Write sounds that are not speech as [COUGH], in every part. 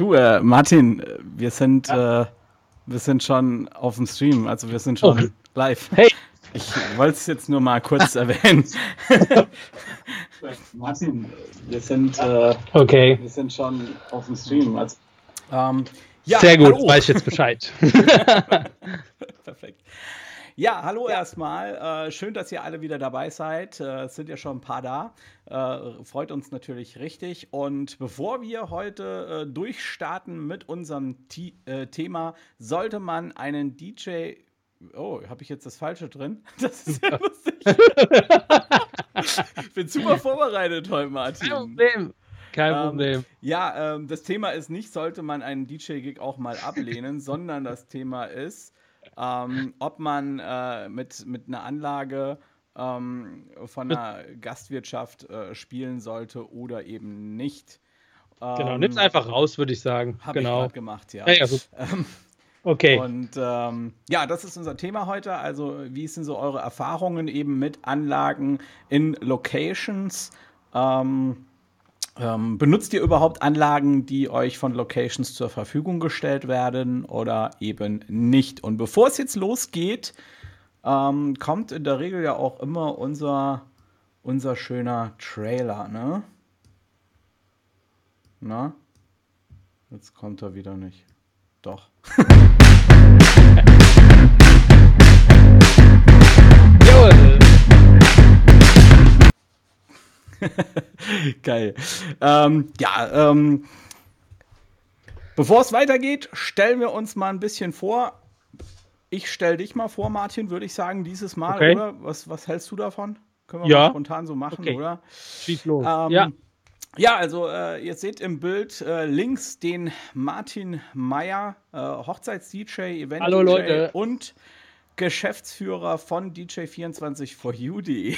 Du, äh, Martin, wir sind, ja. äh, wir sind schon auf dem Stream, also wir sind schon oh. live. Hey! Ich wollte es jetzt nur mal kurz erwähnen. [LAUGHS] Martin, wir sind, äh, okay. wir sind schon auf dem Stream. Also, ähm, ja, Sehr gut, hallo. weiß ich jetzt Bescheid. [LAUGHS] [LAUGHS] Perfekt. Ja, hallo ja. erstmal. Äh, schön, dass ihr alle wieder dabei seid. Äh, es sind ja schon ein paar da. Äh, freut uns natürlich richtig. Und bevor wir heute äh, durchstarten mit unserem T äh, Thema, sollte man einen DJ. Oh, habe ich jetzt das Falsche drin? [LAUGHS] Das ist ja [LAUGHS] lustig. ich bin super vorbereitet heute, Martin. Kein Problem. Kein ähm, Problem. Ja, ähm, das Thema ist nicht, sollte man einen DJ-Gig auch mal ablehnen, sondern das Thema ist, ähm, ob man äh, mit, mit einer Anlage ähm, von einer Gastwirtschaft äh, spielen sollte oder eben nicht. genau, nimm's ähm, einfach raus, würde ich sagen. Habe genau. ich gerade gemacht, ja. ja, ja [LAUGHS] ähm, okay. Und ähm, ja, das ist unser Thema heute. Also, wie sind so eure Erfahrungen eben mit Anlagen in Locations? Ähm, ähm, benutzt ihr überhaupt Anlagen, die euch von Locations zur Verfügung gestellt werden oder eben nicht? Und bevor es jetzt losgeht, ähm, kommt in der Regel ja auch immer unser, unser schöner Trailer, ne? Na? Jetzt kommt er wieder nicht. Doch. [LAUGHS] Jawohl. [LAUGHS] Geil. Ähm, ja, ähm, bevor es weitergeht, stellen wir uns mal ein bisschen vor. Ich stelle dich mal vor, Martin, würde ich sagen, dieses Mal, okay. oder? Was, was hältst du davon? Können wir ja. mal spontan so machen, okay. oder? Schieß los. Ähm, ja. Ja, also äh, ihr seht im Bild äh, links den Martin Meyer, äh, Hochzeits-DJ, Event-DJ Hallo Leute. und Geschäftsführer von DJ24forU.de. [LAUGHS]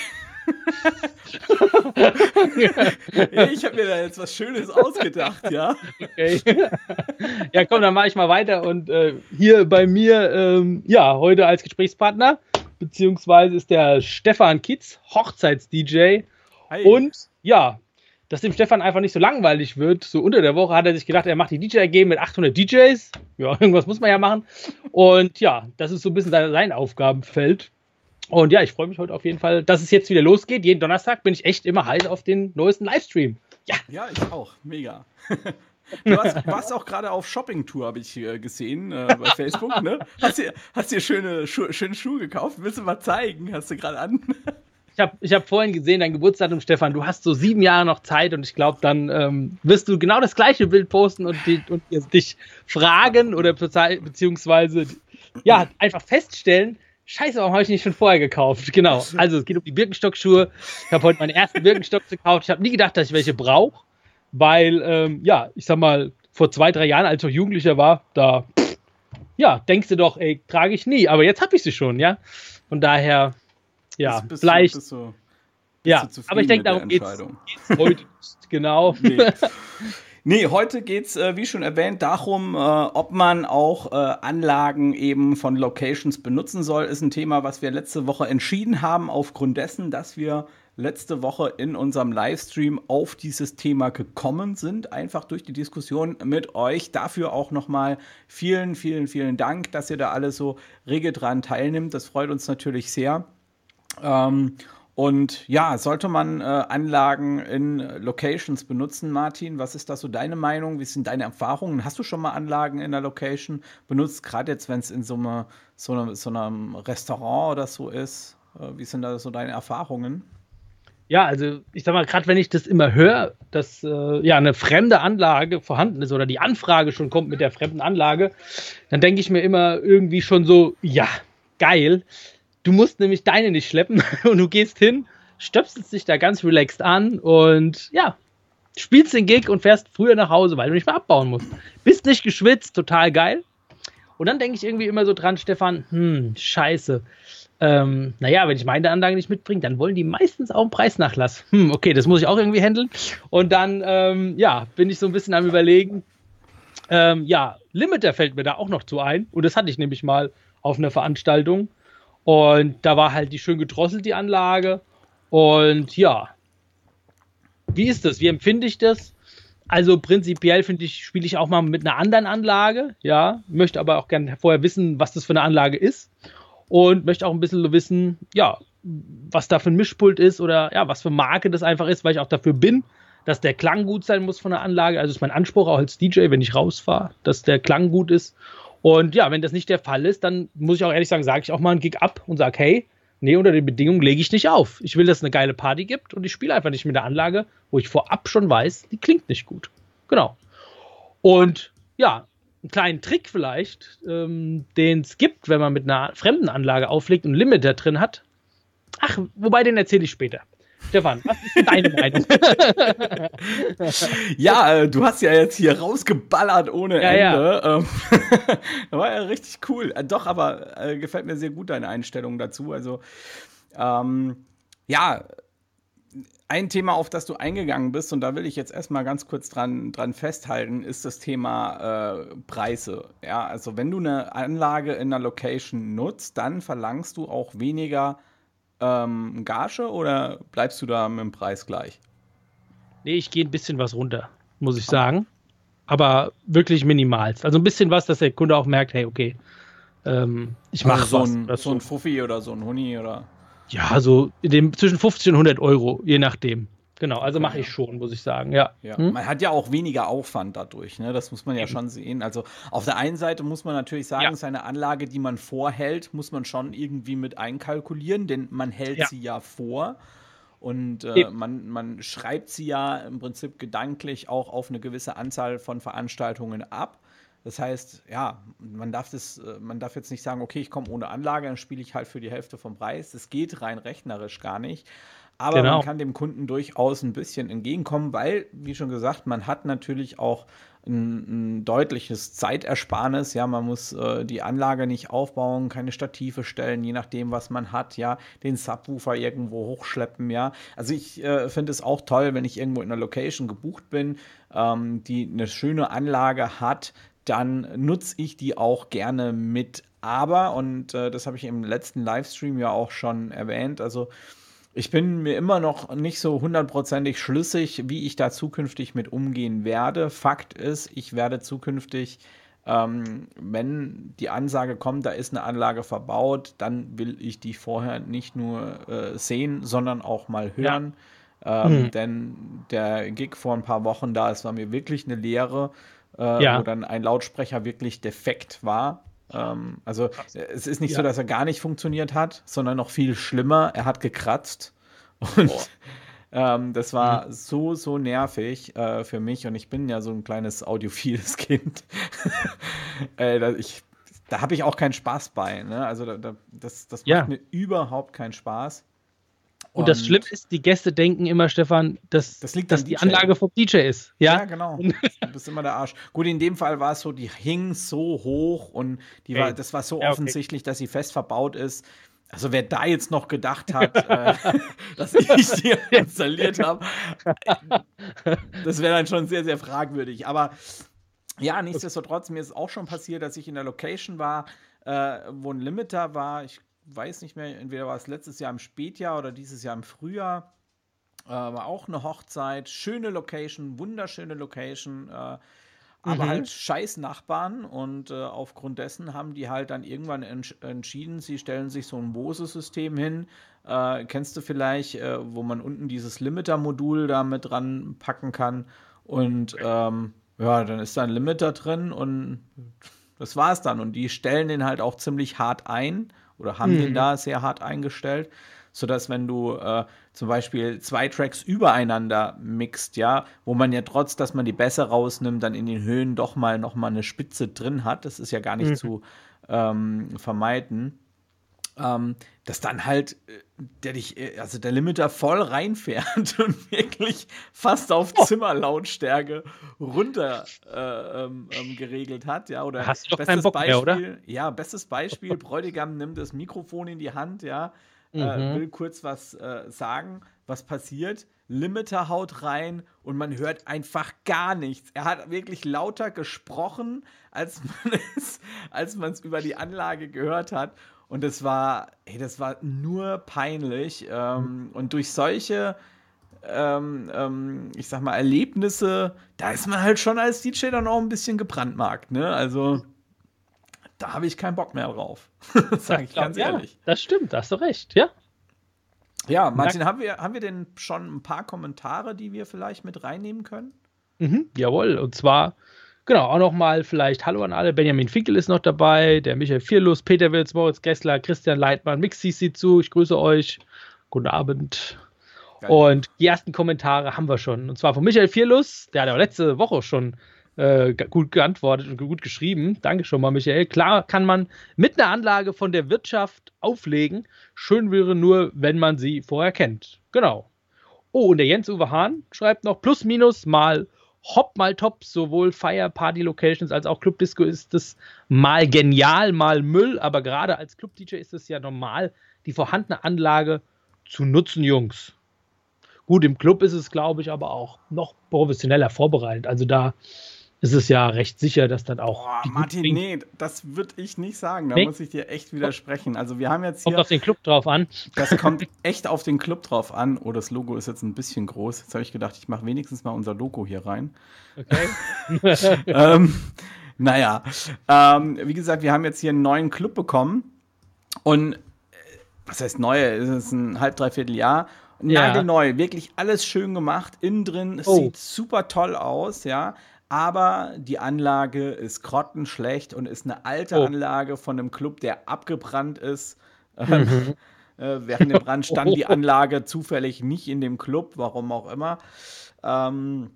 ich habe mir da jetzt was Schönes ausgedacht, ja. Okay. Ja, komm, dann mache ich mal weiter. Und äh, hier bei mir, ähm, ja, heute als Gesprächspartner, beziehungsweise ist der Stefan Kitz, Hochzeits-DJ. Und ja, dass dem Stefan einfach nicht so langweilig wird. So unter der Woche hat er sich gedacht, er macht die DJ-AG mit 800 DJs. Ja, [LAUGHS] irgendwas muss man ja machen. Und ja, das ist so ein bisschen sein Aufgabenfeld. Und ja, ich freue mich heute auf jeden Fall, dass es jetzt wieder losgeht. Jeden Donnerstag bin ich echt immer heiß auf den neuesten Livestream. Ja. Ja, ich auch. Mega. [LAUGHS] Du hast, warst auch gerade auf Shopping-Tour, habe ich äh, gesehen äh, bei [LAUGHS] Facebook. Ne? Hast dir, hast dir schöne, Schu schöne Schuhe gekauft? Willst du mal zeigen? Hast du gerade an? Ich habe ich hab vorhin gesehen, dein Geburtsdatum, Stefan. Du hast so sieben Jahre noch Zeit und ich glaube, dann ähm, wirst du genau das gleiche Bild posten und, die, und dich fragen oder beziehungsweise ja, einfach feststellen, Scheiße, warum habe ich nicht schon vorher gekauft? Genau. Also es geht um die Birkenstock-Schuhe. Ich habe heute meinen ersten Birkenstock gekauft. Ich habe nie gedacht, dass ich welche brauche, weil, ähm, ja, ich sag mal, vor zwei, drei Jahren, als ich noch Jugendlicher war, da, ja, denkst du doch, ey, trage ich nie. Aber jetzt habe ich sie schon, ja. Von daher, ja, bist, bist vielleicht. Du, bist du, ja, aber ich denke, darum geht es heute [LAUGHS] nicht. Genau. Nee. [LAUGHS] Nee, heute geht's, äh, wie schon erwähnt, darum, äh, ob man auch äh, Anlagen eben von Locations benutzen soll. Ist ein Thema, was wir letzte Woche entschieden haben, aufgrund dessen, dass wir letzte Woche in unserem Livestream auf dieses Thema gekommen sind, einfach durch die Diskussion mit euch. Dafür auch nochmal vielen, vielen, vielen Dank, dass ihr da alle so rege dran teilnimmt. Das freut uns natürlich sehr. Ähm, und ja, sollte man äh, Anlagen in Locations benutzen, Martin? Was ist da so deine Meinung? Wie sind deine Erfahrungen? Hast du schon mal Anlagen in der Location benutzt? Gerade jetzt, wenn es in so, eine, so, eine, so, einem Restaurant oder so ist. Äh, wie sind da so deine Erfahrungen? Ja, also ich sag mal, gerade wenn ich das immer höre, dass äh, ja eine fremde Anlage vorhanden ist oder die Anfrage schon kommt mit der fremden Anlage, dann denke ich mir immer irgendwie schon so, ja, geil Du musst nämlich deine nicht schleppen [LAUGHS] und du gehst hin, stöpselst dich da ganz relaxed an und ja, spielst den Gig und fährst früher nach Hause, weil du nicht mehr abbauen musst. Bist nicht geschwitzt, total geil. Und dann denke ich irgendwie immer so dran, Stefan, hm, scheiße. Ähm, naja, wenn ich meine Anlage nicht mitbringe, dann wollen die meistens auch einen Preisnachlass. Hm, okay, das muss ich auch irgendwie handeln. Und dann, ähm, ja, bin ich so ein bisschen am Überlegen. Ähm, ja, Limiter fällt mir da auch noch zu ein. Und das hatte ich nämlich mal auf einer Veranstaltung. Und da war halt die schön gedrosselt, die Anlage. Und ja, wie ist das? Wie empfinde ich das? Also prinzipiell finde ich, spiele ich auch mal mit einer anderen Anlage, ja, möchte aber auch gerne vorher wissen, was das für eine Anlage ist und möchte auch ein bisschen wissen, ja, was da für ein Mischpult ist oder ja, was für Marke das einfach ist, weil ich auch dafür bin, dass der Klang gut sein muss von der Anlage. Also ist mein Anspruch auch als DJ, wenn ich rausfahre, dass der Klang gut ist. Und ja, wenn das nicht der Fall ist, dann muss ich auch ehrlich sagen, sage ich auch mal einen Gig ab und sage, hey, nee, unter den Bedingungen lege ich nicht auf. Ich will, dass es eine geile Party gibt und ich spiele einfach nicht mit der Anlage, wo ich vorab schon weiß, die klingt nicht gut. Genau. Und ja, einen kleinen Trick vielleicht, ähm, den es gibt, wenn man mit einer fremden Anlage auflegt und einen Limiter drin hat. Ach, wobei den erzähle ich später. Stefan, was ist deine Meinung? [LAUGHS] ja, äh, du hast ja jetzt hier rausgeballert ohne Ja, Ende. Ähm, das [LAUGHS] war ja richtig cool. Äh, doch, aber äh, gefällt mir sehr gut deine Einstellung dazu. Also, ähm, ja, ein Thema, auf das du eingegangen bist, und da will ich jetzt erstmal ganz kurz dran, dran festhalten, ist das Thema äh, Preise. Ja, also wenn du eine Anlage in einer Location nutzt, dann verlangst du auch weniger ähm, Gage oder bleibst du da mit dem Preis gleich? Nee, ich gehe ein bisschen was runter, muss ich sagen. Aber wirklich minimalst. Also ein bisschen was, dass der Kunde auch merkt, hey, okay, ähm, ich mache also so was. ein, so ein Fuffi oder so ein Huni oder. Ja, so in dem, zwischen 50 und 100 Euro, je nachdem. Genau, also mache ich schon, muss ich sagen, ja. Ja, Hm? man hat ja auch weniger Aufwand dadurch, ne? Das muss man ja schon sehen. Also auf der einen Seite muss man natürlich sagen, Ja. seine Anlage, die man vorhält, muss man schon irgendwie mit einkalkulieren, denn man hält Ja. sie ja vor. Und äh, man, man schreibt sie ja im Prinzip gedanklich auch auf eine gewisse Anzahl von Veranstaltungen ab. Das heißt, ja, man darf das, äh, man darf jetzt nicht sagen, okay, ich komme ohne Anlage, dann spiele ich halt für die Hälfte vom Preis. Das geht rein rechnerisch gar nicht. Aber Genau. man kann dem Kunden durchaus ein bisschen entgegenkommen, weil, wie schon gesagt, man hat natürlich auch ein, ein deutliches Zeitersparnis. Ja, man muss äh, die Anlage nicht aufbauen, keine Stative stellen, je nachdem, was man hat. Ja, den Subwoofer irgendwo hochschleppen. Ja, also ich äh, finde es auch toll, wenn ich irgendwo in einer Location gebucht bin, ähm, die eine schöne Anlage hat, dann nutze ich die auch gerne mit. Aber, und äh, das habe ich im letzten Livestream ja auch schon erwähnt, also ich bin mir immer noch nicht so hundertprozentig schlüssig, wie ich da zukünftig mit umgehen werde. Fakt ist, ich werde zukünftig, ähm, wenn die Ansage kommt, da ist eine Anlage verbaut, dann will ich die vorher nicht nur äh, sehen, sondern auch mal hören. Ähm, Mhm. Denn der Gig vor ein paar Wochen da, es war mir wirklich eine Lehre, äh, Ja. wo dann ein Lautsprecher wirklich defekt war. Ähm, also äh, es ist nicht so, Ja. dass er gar nicht funktioniert hat, sondern noch viel schlimmer, er hat gekratzt. [LAUGHS] Und ähm, das war Mhm. so, so nervig äh, für mich. Und ich bin ja so ein kleines audiophiles [LAUGHS] Kind. [LAUGHS] äh, da ich, da habe ich auch keinen Spaß bei. Ne? Also da, da, das, das macht Ja. mir überhaupt keinen Spaß. Und, das Schlimme ist, die Gäste denken immer, Stefan, dass, Das dass die DJ. Anlage vom DJ ist. Ja, Ja, genau. [LAUGHS] Du bist immer der Arsch. Gut, in dem Fall war es so, die hing so hoch und die war, das war so Ja, okay. offensichtlich, dass sie fest verbaut ist. Also wer da jetzt noch gedacht [LAUGHS] hat, äh, [LAUGHS] dass ich die installiert habe, das wäre dann schon sehr, sehr fragwürdig. Aber ja, nichtsdestotrotz, mir ist auch schon passiert, dass ich in der Location war, äh, wo ein Limiter war. Ich weiß nicht mehr, entweder war es letztes Jahr im Spätjahr oder dieses Jahr im Frühjahr. Äh, war auch eine Hochzeit, schöne Location, wunderschöne Location, äh, aber Mhm. halt scheiß Nachbarn und äh, aufgrund dessen haben die halt dann irgendwann entsch entschieden, sie stellen sich so ein Bose-System hin. Äh, kennst du vielleicht, äh, wo man unten dieses Limiter-Modul da mit dran packen kann und ähm, ja, dann ist da ein Limiter drin und das war's dann. Und die stellen den halt auch ziemlich hart ein oder haben den Mhm. da sehr hart eingestellt, sodass wenn du äh, zum Beispiel zwei Tracks übereinander mixt, ja, wo man ja trotz, dass man die Bässe rausnimmt, dann in den Höhen doch mal noch mal eine Spitze drin hat, das ist ja gar nicht Mhm. zu ähm, vermeiden, ähm, dass dann halt äh, der dich, äh, also der Limiter voll reinfährt [LAUGHS] und wirklich fast auf Oh. Zimmerlautstärke runter äh, ähm, ähm, geregelt hat, ja, oder Hast du doch keinen Bock mehr, oder? ja, bestes Beispiel, Bräutigam nimmt das Mikrofon in die Hand, ja, äh, Mhm. will kurz was äh, sagen, was passiert, Limiter haut rein und man hört einfach gar nichts. Er hat wirklich lauter gesprochen, als [LAUGHS] man es, als man es über die Anlage gehört hat. Und das war, ey, das war nur peinlich. Ähm, und durch solche ähm, ähm, ich sag mal, Erlebnisse, da ist man halt schon als DJ dann auch ein bisschen gebrandmarkt, ne? Also da habe ich keinen Bock mehr drauf. [LAUGHS] Sag ich ganz ja, ehrlich. Das stimmt, da hast du recht, ja. Ja, Martin, haben wir, haben wir denn schon ein paar Kommentare, die wir vielleicht mit reinnehmen können? Mhm, jawohl, und zwar, genau, auch nochmal vielleicht Hallo an alle. Benjamin Finkel ist noch dabei, der Michael Vierlus, Peter Wills, Moritz Gessler, Christian Leitmann, Mix CC zu, ich grüße euch. Guten Abend. Geil. Und die ersten Kommentare haben wir schon. Und zwar von Michael Vierlus, der hat ja letzte Woche schon äh, gut geantwortet und gut geschrieben. Danke schon mal, Michael. Klar kann man mit einer Anlage von der Wirtschaft auflegen. Schön wäre nur, wenn man sie vorher kennt. Genau. Oh, und der Jens-Uwe Hahn schreibt noch plus minus mal Hop mal top, sowohl Fire Party Locations als auch Club Disco ist es mal genial, mal Müll, aber gerade als Club DJ ist es ja normal, die vorhandene Anlage zu nutzen, Jungs. Gut, im Club ist es, glaube ich, aber auch noch professioneller vorbereitet. Also da ist es ja recht sicher, dass dann auch. Boah, Martin, nee, das würde ich nicht sagen. Da nee? muss ich dir echt widersprechen. Also wir haben jetzt hier. Kommt auf den Club drauf an. Das kommt [LAUGHS] echt auf den Club drauf an. Oh, das Logo ist jetzt ein bisschen groß. Jetzt habe ich gedacht, ich mache wenigstens mal unser Logo hier rein. Okay. [LAUGHS] ähm, naja, ähm, wie gesagt, wir haben jetzt hier einen neuen Club bekommen. Und äh, was heißt neue? Es ist ein halb, dreiviertel Jahr. Nagelneu, ja. wirklich alles schön gemacht. Innen drin oh. sieht super toll aus, ja aber die Anlage ist grottenschlecht und ist eine alte oh. Anlage von einem Club, der abgebrannt ist. Ähm, mhm. äh, während dem Brand stand die [LAUGHS] Anlage zufällig nicht in dem Club, warum auch immer. Ähm,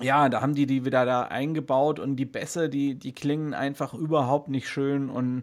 ja, da haben die die wieder da eingebaut und die Bässe, die, die klingen einfach überhaupt nicht schön und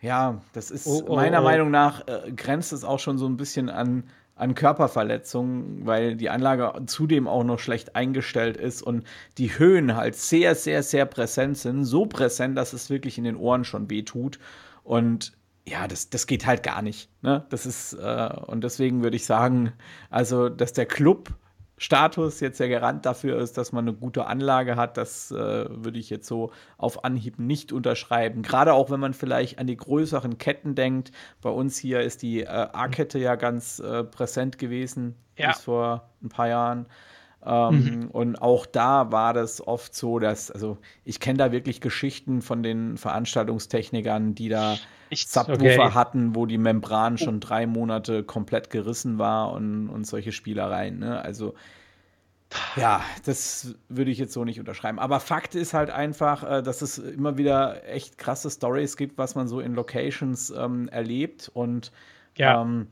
ja, das ist oh, oh, meiner oh. Meinung nach äh, grenzt es auch schon so ein bisschen an an Körperverletzungen, weil die Anlage zudem auch noch schlecht eingestellt ist und die Höhen halt sehr, sehr, sehr präsent sind. So präsent, dass es wirklich in den Ohren schon weh tut. Und ja, das, das geht halt gar nicht. Ne? Das ist, äh, und deswegen würde ich sagen, also, dass der Club Status jetzt der Garant dafür ist, dass man eine gute Anlage hat, das äh, würde ich jetzt so auf Anhieb nicht unterschreiben. Gerade auch, wenn man vielleicht an die größeren Ketten denkt. Bei uns hier ist die äh, A-Kette ja ganz äh, präsent gewesen, ja. bis vor ein paar Jahren. Ähm, mhm. Und auch da war das oft so, dass, also ich kenne da wirklich Geschichten von den Veranstaltungstechnikern, die da Subwoofer okay. hatten, wo die Membran schon drei Monate komplett gerissen war und, und solche Spielereien. Ne? Also ja, das würde ich jetzt so nicht unterschreiben. Aber Fakt ist halt einfach, äh, dass es immer wieder echt krasse Stories gibt, was man so in Locations ähm, erlebt. Und ja. ähm,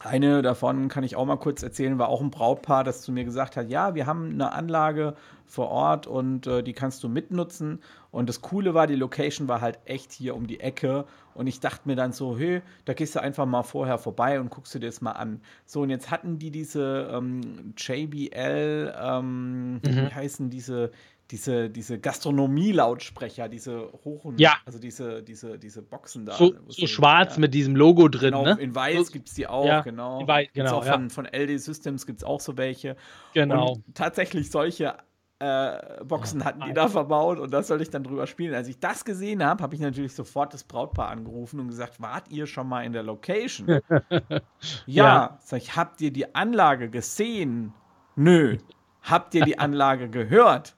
eine davon kann ich auch mal kurz erzählen, war auch ein Brautpaar, das zu mir gesagt hat, ja, wir haben eine Anlage vor Ort und äh, die kannst du mitnutzen. Und das Coole war, die Location war halt echt hier um die Ecke. Und ich dachte mir dann so, hey, da gehst du einfach mal vorher vorbei und guckst du dir das mal an. So, und jetzt hatten die diese ähm, JBL, ähm, mhm. wie heißen diese, diese, diese Gastronomie-Lautsprecher, diese hohen, ja. also diese, diese, diese Boxen da. So, so schwarz ja. mit diesem Logo drin, genau, ne? In weiß so, gibt es die auch, ja, genau. Die Weiß, genau auch von, von LD Systems gibt es auch so welche. Genau. Und tatsächlich solche äh, Boxen hatten die da verbaut und das sollte ich dann drüber spielen. Als ich das gesehen habe, habe ich natürlich sofort das Brautpaar angerufen und gesagt, wart ihr schon mal in der Location? [LAUGHS] ja, ja. Sag ich, habt ihr die Anlage gesehen? Nö. Habt ihr die Anlage gehört?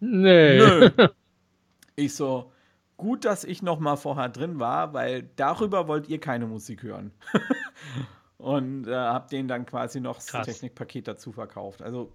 Nee. Nö. [LAUGHS] Ich so, gut, dass ich noch mal vorher drin war, weil darüber wollt ihr keine Musik hören. [LAUGHS] und äh, hab denen dann quasi noch Krass. das Technikpaket dazu verkauft. Also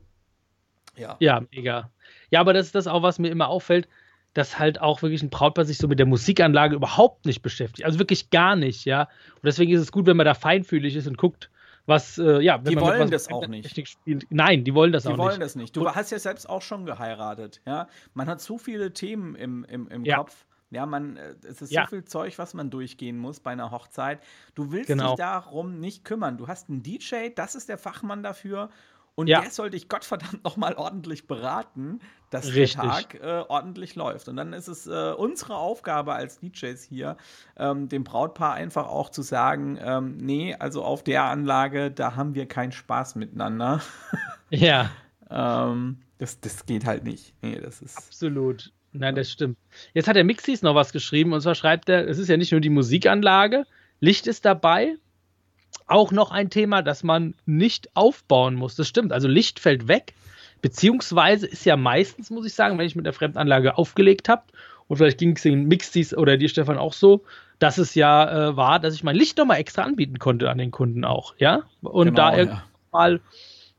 ja. Ja, mega. Ja, aber das ist das auch, was mir immer auffällt, dass halt auch wirklich ein Brautpaar sich so mit der Musikanlage überhaupt nicht beschäftigt. Also wirklich gar nicht, ja. Und deswegen ist es gut, wenn man da feinfühlig ist und guckt, was, äh, ja, die wollen das auch nicht. Spielt. Nein, die wollen das die auch nicht. Die wollen das nicht. Du hast ja selbst auch schon geheiratet, ja. Man hat so viele Themen im, im, im ja. Kopf. Ja, man, äh, es ist ja. so viel Zeug, was man durchgehen muss bei einer Hochzeit. Du willst genau. dich darum nicht kümmern. Du hast einen DJ, das ist der Fachmann dafür. Und ja. der soll dich Gottverdammt noch mal ordentlich beraten, dass Richtig. der Tag äh, ordentlich läuft. Und dann ist es äh, unsere Aufgabe als DJs hier, ähm, dem Brautpaar einfach auch zu sagen, ähm, nee, also auf der Anlage, da haben wir keinen Spaß miteinander. [LAUGHS] ja. ähm, das, das geht halt nicht. Nee, das ist Absolut. Nein, das stimmt. Jetzt hat der Mixis noch was geschrieben und zwar schreibt er, es ist ja nicht nur die Musikanlage, Licht ist dabei, auch noch ein Thema, das man nicht aufbauen muss. Das stimmt. Also Licht fällt weg. Beziehungsweise ist ja meistens, muss ich sagen, wenn ich mit der Fremdanlage aufgelegt habe, und vielleicht ging es den Mixties oder dir, Stefan, auch so, dass es ja äh, war, dass ich mein Licht nochmal extra anbieten konnte an den Kunden auch, ja? Und genau, da ja. mal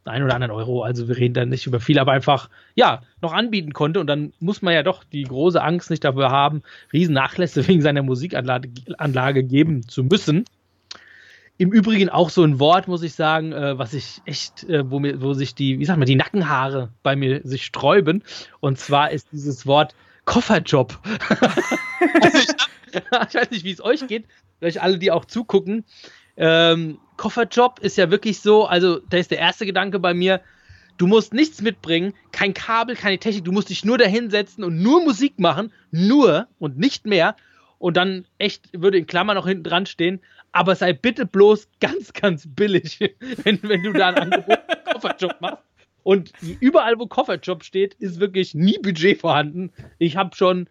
ein oder anderen Euro, also wir reden da nicht über viel, aber einfach, ja, noch anbieten konnte und dann muss man ja doch die große Angst nicht dafür haben, Riesennachlässe [LAUGHS] wegen seiner Musikanlage Anlage geben zu müssen. Im Übrigen auch so ein Wort, muss ich sagen, äh, was ich echt, äh, wo, mir, wo sich die, wie sagt man, die Nackenhaare bei mir sich sträuben. Und zwar ist dieses Wort Kofferjob. ich, [LAUGHS] ich, weiß nicht, wie es euch geht, vielleicht alle, die auch zugucken. Ähm, Kofferjob ist ja wirklich so, also da ist der erste Gedanke bei mir, du musst nichts mitbringen, kein Kabel, keine Technik, du musst dich nur dahinsetzen und nur Musik machen, nur und nicht mehr. Und dann echt würde in Klammern noch hinten dran stehen, aber sei bitte bloß ganz, ganz billig, [LAUGHS] wenn, wenn du da einen Angebot Kofferjob machst. Und überall, wo Kofferjob steht, ist wirklich nie Budget vorhanden. Ich habe schon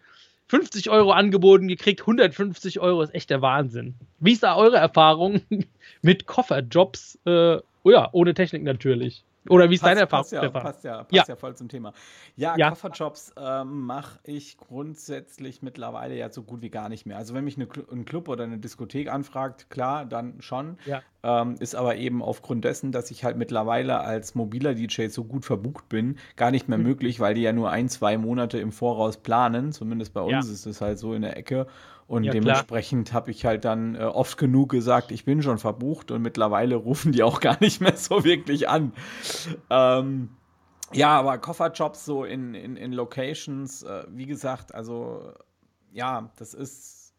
50 Euro angeboten gekriegt, 150 Euro ist echt der Wahnsinn. Wie ist da eure Erfahrung [LAUGHS] mit Kofferjobs? Äh, oh ja, ohne Technik natürlich. Oder wie ist deine Erfahrung? Passt ja, passt ja, passt ja. ja voll zum Thema. Ja, ja. Kofferjobs äh, mache ich grundsätzlich mittlerweile ja so gut wie gar nicht mehr. Also wenn mich eine, ein Club oder eine Diskothek anfragt, klar, dann schon. Ja. Ähm, ist aber eben aufgrund dessen, dass ich halt mittlerweile als mobiler DJ so gut verbucht bin, gar nicht mehr mhm. möglich, weil die ja nur ein, zwei Monate im Voraus planen. Zumindest bei uns ist es halt so in der Ecke. Und ja, dementsprechend habe ich halt dann äh, oft genug gesagt, ich bin schon verbucht und mittlerweile rufen die auch [LAUGHS] gar nicht mehr so wirklich an. Ähm, ja, aber Kofferjobs so in, in, in Locations, äh, wie gesagt, also ja, das ist,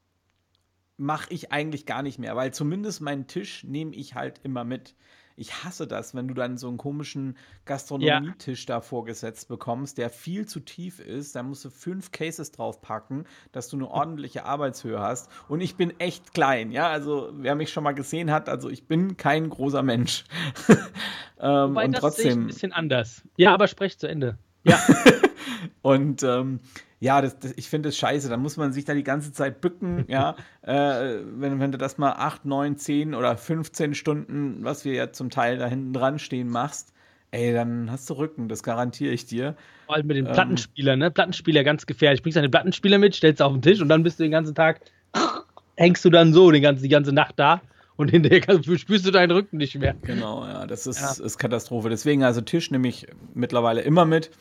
mache ich eigentlich gar nicht mehr, weil zumindest meinen Tisch nehme ich halt immer mit ich hasse das, wenn du dann so einen komischen Gastronomietisch ja. da vorgesetzt bekommst, der viel zu tief ist. Da musst du fünf Cases draufpacken, dass du eine ordentliche Arbeitshöhe hast. Und ich bin echt klein, ja. Also, wer mich schon mal gesehen hat, also ich bin kein großer Mensch. [LAUGHS] ähm, Wobei, und das trotzdem. Sehe ich ein bisschen anders. Ja, aber sprech zu Ende. Ja. [LAUGHS] und ähm, ja, das, das, ich finde das scheiße. Da muss man sich da die ganze Zeit bücken, [LAUGHS] ja. Äh, wenn, wenn du das mal 8, 9, 10 oder 15 Stunden, was wir ja zum Teil da hinten dran stehen, machst, ey, dann hast du Rücken, das garantiere ich dir. Vor allem mit den ähm, Plattenspieler, ne? Plattenspieler ganz gefährlich. Bringst deine Plattenspieler mit, stellst auf den Tisch und dann bist du den ganzen Tag, hängst du dann so den ganzen, die ganze Nacht da und hinterher spürst du deinen Rücken nicht mehr. Genau, ja, das ist, ja. ist Katastrophe. Deswegen also Tisch nehme ich mittlerweile immer mit.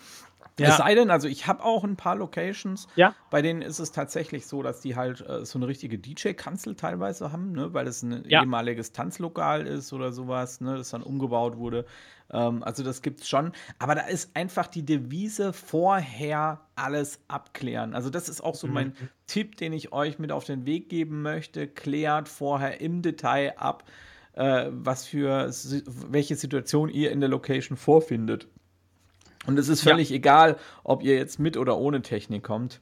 Ja. Es sei denn, also ich habe auch ein paar Locations, ja. bei denen ist es tatsächlich so, dass die halt äh, so eine richtige DJ-Kanzel teilweise haben, ne, weil es ein ja. ehemaliges Tanzlokal ist oder sowas, ne, das dann umgebaut wurde. Ähm, also das gibt's schon. Aber da ist einfach die Devise vorher alles abklären. Also das ist auch so mhm. mein Tipp, den ich euch mit auf den Weg geben möchte. Klärt vorher im Detail ab, äh, was für welche Situation ihr in der Location vorfindet. Und es ist völlig ja. egal, ob ihr jetzt mit oder ohne Technik kommt.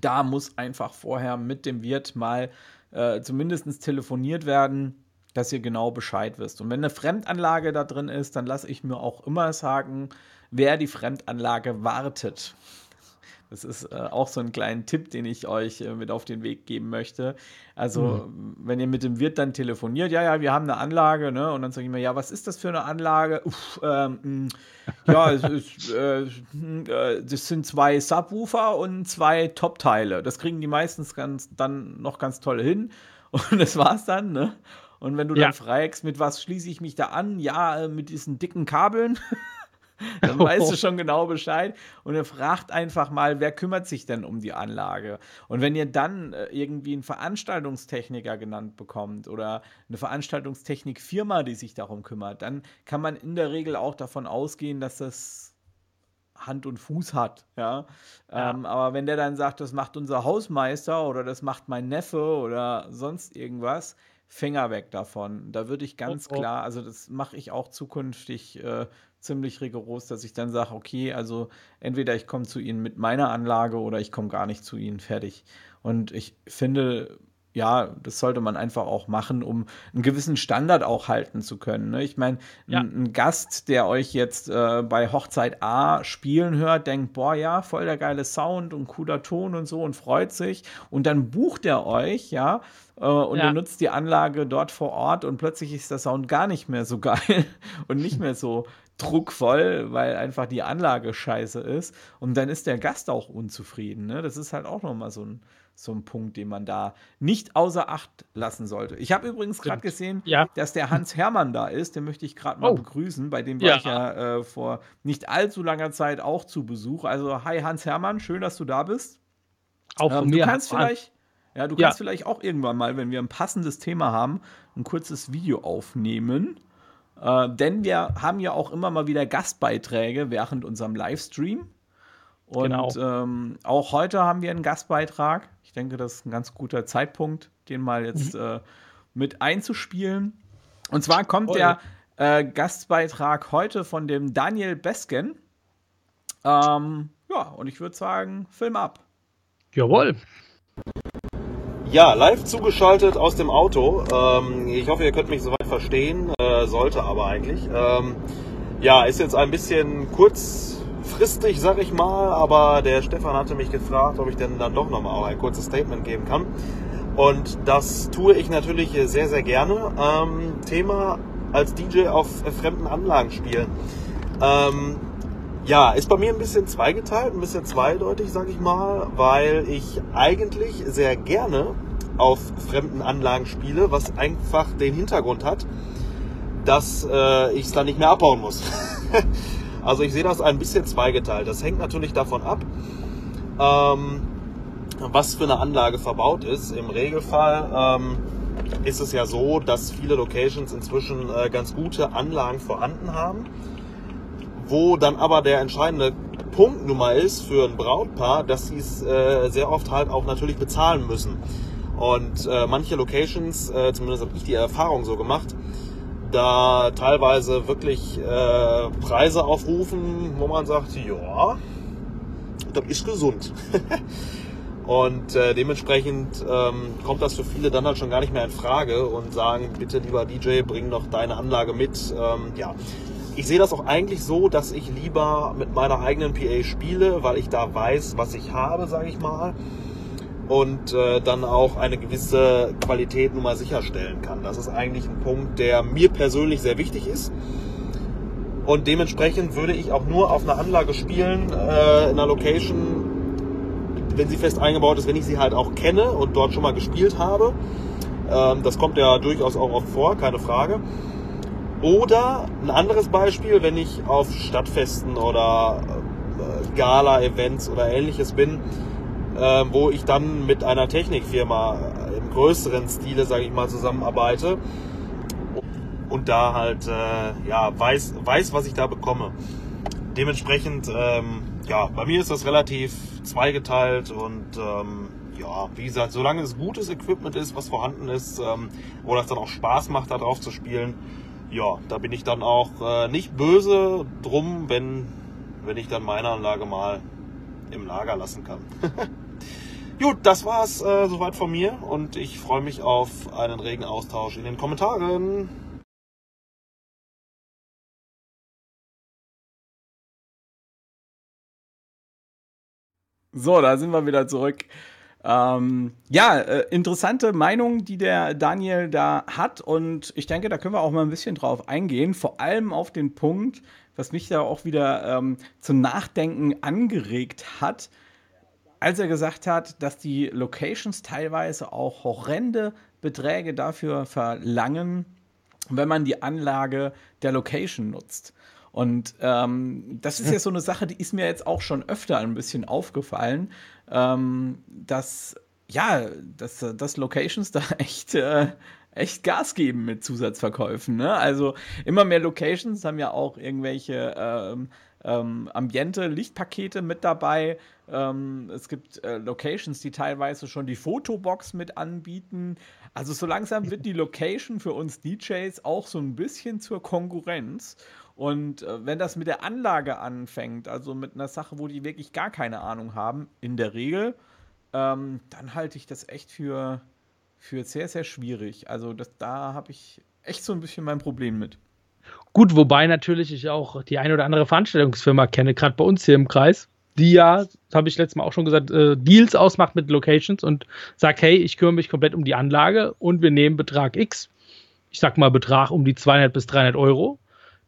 Da muss einfach vorher mit dem Wirt mal äh, zumindest telefoniert werden, dass ihr genau Bescheid wisst. Und wenn eine Fremdanlage da drin ist, dann lasse ich mir auch immer sagen, wer die Fremdanlage wartet. Das ist äh, auch so ein kleiner Tipp, den ich euch äh, mit auf den Weg geben möchte. Also, mhm. wenn ihr mit dem Wirt dann telefoniert, ja, ja, wir haben eine Anlage, ne? Und dann sage ich mir, ja, was ist das für eine Anlage? Uff, ähm, hm, ja, es ist, äh, hm, äh, das sind zwei Subwoofer und zwei Top-Teile. Das kriegen die meistens ganz, dann noch ganz toll hin. [LAUGHS] Und das war's dann, ne? Und wenn du ja. dann fragst, mit was schließe ich mich da an? Ja, äh, mit diesen dicken Kabeln. [LAUGHS] Dann weißt du [LAUGHS] schon genau Bescheid. Und er fragt einfach mal, wer kümmert sich denn um die Anlage? Und wenn ihr dann äh, irgendwie einen Veranstaltungstechniker genannt bekommt oder eine Veranstaltungstechnikfirma, die sich darum kümmert, dann kann man in der Regel auch davon ausgehen, dass das Hand und Fuß hat, ja. ja. Ähm, aber wenn der dann sagt, das macht unser Hausmeister oder das macht mein Neffe oder sonst irgendwas, Finger weg davon. Da würde ich ganz oh, oh. klar, also das mache ich auch zukünftig äh, ziemlich rigoros, dass ich dann sage, okay, also entweder ich komme zu Ihnen mit meiner Anlage oder ich komme gar nicht zu Ihnen fertig. Und ich finde, ja, das sollte man einfach auch machen, um einen gewissen Standard auch halten zu können. Ne? Ich meine, ja. ein, Gast, der euch jetzt äh, bei Hochzeit A spielen hört, denkt, boah, ja, voll der geile Sound und cooler Ton und so und freut sich. Und dann bucht er euch, ja, äh, und ja. nutzt die Anlage dort vor Ort und plötzlich ist der Sound gar nicht mehr so [LAUGHS] geil und nicht mehr so druckvoll, weil einfach die Anlage scheiße ist. Und dann ist der Gast auch unzufrieden. Ne? Das ist halt auch nochmal so ein so ein Punkt, den man da nicht außer Acht lassen sollte. Ich habe übrigens gerade gesehen, ja. dass der Hans Hermann da ist. Den möchte ich gerade mal oh. begrüßen. Bei dem war ja. ich ja äh, vor nicht allzu langer Zeit auch zu Besuch. Also, hi Hans Hermann, schön, dass du da bist. Auch von ähm, mir. Du kannst vielleicht, ja, du kannst vielleicht auch irgendwann mal, wenn wir ein passendes Thema haben, ein kurzes Video aufnehmen. Äh, denn wir haben ja auch immer mal wieder Gastbeiträge während unserem Livestream. Und genau. ähm, auch heute haben wir einen Gastbeitrag. Ich denke, das ist ein ganz guter Zeitpunkt, den mal jetzt mhm. äh, mit einzuspielen. Und zwar kommt Voll. der äh, Gastbeitrag heute von dem Daniel Besken. Ähm, ja, und ich würde sagen, Film ab. Jawohl. Ja, live zugeschaltet aus dem Auto. Ähm, ich hoffe, ihr könnt mich soweit verstehen. Äh, sollte aber eigentlich. Ähm, ja, ist jetzt ein bisschen kurz kurzfristig, sag ich mal, aber der Stefan hatte mich gefragt, ob ich denn dann doch nochmal ein kurzes Statement geben kann. Und das tue ich natürlich sehr, sehr gerne. Ähm, Thema als DJ auf fremden Anlagen spielen. Ähm, ja, ist bei mir ein bisschen zweigeteilt, ein bisschen zweideutig, sag ich mal, weil ich eigentlich sehr gerne auf fremden Anlagen spiele, was einfach den Hintergrund hat, dass äh, ich es dann nicht mehr abbauen muss. [LAUGHS] Also ich sehe das ein bisschen zweigeteilt. Das hängt natürlich davon ab, ähm, was für eine Anlage verbaut ist. Im Regelfall ähm, ist es ja so, dass viele Locations inzwischen äh, ganz gute Anlagen vorhanden haben, wo dann aber der entscheidende Punkt nun mal ist für ein Brautpaar, dass sie es äh, sehr oft halt auch natürlich bezahlen müssen. Und äh, manche Locations, äh, zumindest habe ich die Erfahrung so gemacht, da teilweise wirklich äh, Preise aufrufen, wo man sagt, ja, das ist gesund. [LAUGHS] und äh, dementsprechend ähm, kommt das für viele dann halt schon gar nicht mehr in Frage und sagen, bitte lieber DJ, bring doch deine Anlage mit. Ähm, ja, ich sehe das auch eigentlich so, dass ich lieber mit meiner eigenen PA spiele, weil ich da weiß, was ich habe, sage ich mal und äh, dann auch eine gewisse Qualität nun mal sicherstellen kann. Das ist eigentlich ein Punkt, der mir persönlich sehr wichtig ist. Und dementsprechend würde ich auch nur auf einer Anlage spielen, äh, in einer Location, wenn sie fest eingebaut ist, wenn ich sie halt auch kenne und dort schon mal gespielt habe. Ähm, das kommt ja durchaus auch oft vor, keine Frage. Oder ein anderes Beispiel, wenn ich auf Stadtfesten oder äh, Gala-Events oder ähnliches bin, äh, wo ich dann mit einer Technikfirma im größeren Stile, sage ich mal, zusammenarbeite und da halt äh, ja weiß weiß, was ich da bekomme. Dementsprechend ähm, ja, bei mir ist das relativ zweigeteilt und ähm, ja, wie gesagt, solange es gutes Equipment ist, was vorhanden ist, ähm, wo das dann auch Spaß macht, da drauf zu spielen, ja, da bin ich dann auch äh, nicht böse drum, wenn, wenn ich dann meine Anlage mal im Lager lassen kann. [LAUGHS] Gut, das war's äh, soweit von mir und ich freue mich auf einen regen Austausch in den Kommentaren. So, da sind wir wieder zurück. Ähm, ja, äh, interessante Meinung, die der Daniel da hat. Und ich denke, da können wir auch mal ein bisschen drauf eingehen, vor allem auf den Punkt, was mich da auch wieder ähm, zum Nachdenken angeregt hat als er gesagt hat, dass die Locations teilweise auch horrende Beträge dafür verlangen, wenn man die Anlage der Location nutzt. Und ähm, das ist ja so eine Sache, die ist mir jetzt auch schon öfter ein bisschen aufgefallen, ähm, dass ja, dass, dass Locations [LAUGHS] da echt äh, echt Gas geben mit Zusatzverkäufen. Ne? Also immer mehr Locations haben ja auch irgendwelche ähm, ähm, Ambiente, Lichtpakete mit dabei. Ähm, es gibt äh, Locations, die teilweise schon die Fotobox mit anbieten. Also so langsam wird die Location für uns DJs auch so ein bisschen zur Konkurrenz. Und äh, wenn das mit der Anlage anfängt, also mit einer Sache, wo die wirklich gar keine Ahnung haben, in der Regel, ähm, dann halte ich das echt für für sehr, sehr schwierig. Also das, da habe ich echt so ein bisschen mein Problem mit. Gut, wobei natürlich ich auch die eine oder andere Veranstaltungsfirma kenne, gerade bei uns hier im Kreis, die ja, habe ich letztes Mal auch schon gesagt, äh, Deals ausmacht mit Locations und sagt, hey, ich kümmere mich komplett um die Anlage und wir nehmen Betrag X, ich sag mal Betrag um die 200 bis 300 Euro,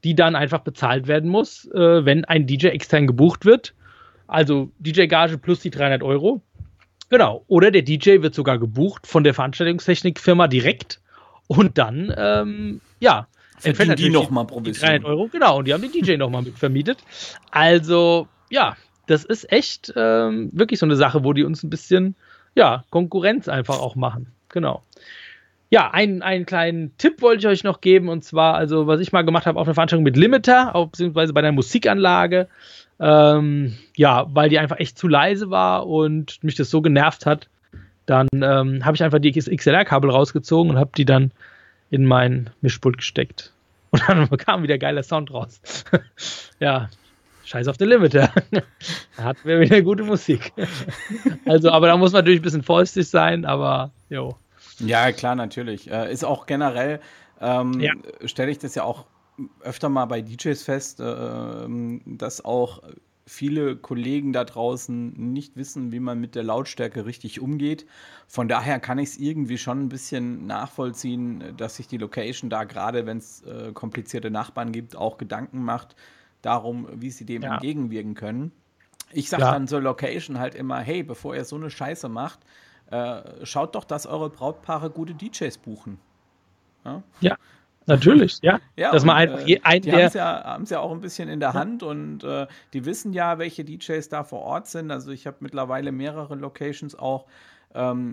die dann einfach bezahlt werden muss, äh, wenn ein DJ extern gebucht wird. Also DJ-Gage plus die 300 Euro. Genau. Oder der DJ wird sogar gebucht von der Veranstaltungstechnikfirma direkt und dann, ähm, ja, Verdienen die nochmal Provision. 300 Euro, genau. Und die haben den DJ nochmal mit vermietet. Also, ja, das ist echt ähm, wirklich so eine Sache, wo die uns ein bisschen, ja, Konkurrenz einfach auch machen. Genau. Ja, einen, einen kleinen Tipp wollte ich euch noch geben, und zwar, also, was ich mal gemacht habe auf einer Veranstaltung mit Limiter, auch, beziehungsweise bei einer Musikanlage, ähm, ja, weil die einfach echt zu leise war und mich das so genervt hat, dann ähm, habe ich einfach die XLR-Kabel rausgezogen und habe die dann in mein Mischpult gesteckt. [LAUGHS] Und dann kam wieder geiler Sound raus. [LAUGHS] ja, scheiß auf den Limiter. [LAUGHS] da hatten wir wieder gute Musik. also, aber da muss man natürlich ein bisschen vorsichtig sein, aber jo. Ja, klar, natürlich. Äh, ist auch generell, ähm, ja. stelle ich das ja auch öfter mal bei DJs fest, äh, dass auch viele Kollegen da draußen nicht wissen, wie man mit der Lautstärke richtig umgeht. Von daher kann ich es irgendwie schon ein bisschen nachvollziehen, dass sich die Location da gerade, wenn es äh, komplizierte Nachbarn gibt, auch Gedanken macht darum, wie sie dem ja. entgegenwirken können. Ich sage dann zur Location halt immer, hey, bevor ihr so eine Scheiße macht, äh, schaut doch, dass eure Brautpaare gute DJs buchen. Ja, ja natürlich, ja. [LAUGHS] ja dass man einfach äh, ein, die haben es ja, ja auch ein bisschen in der ja. Hand und äh, die wissen ja, welche DJs da vor Ort sind. Also ich habe mittlerweile mehrere Locations auch,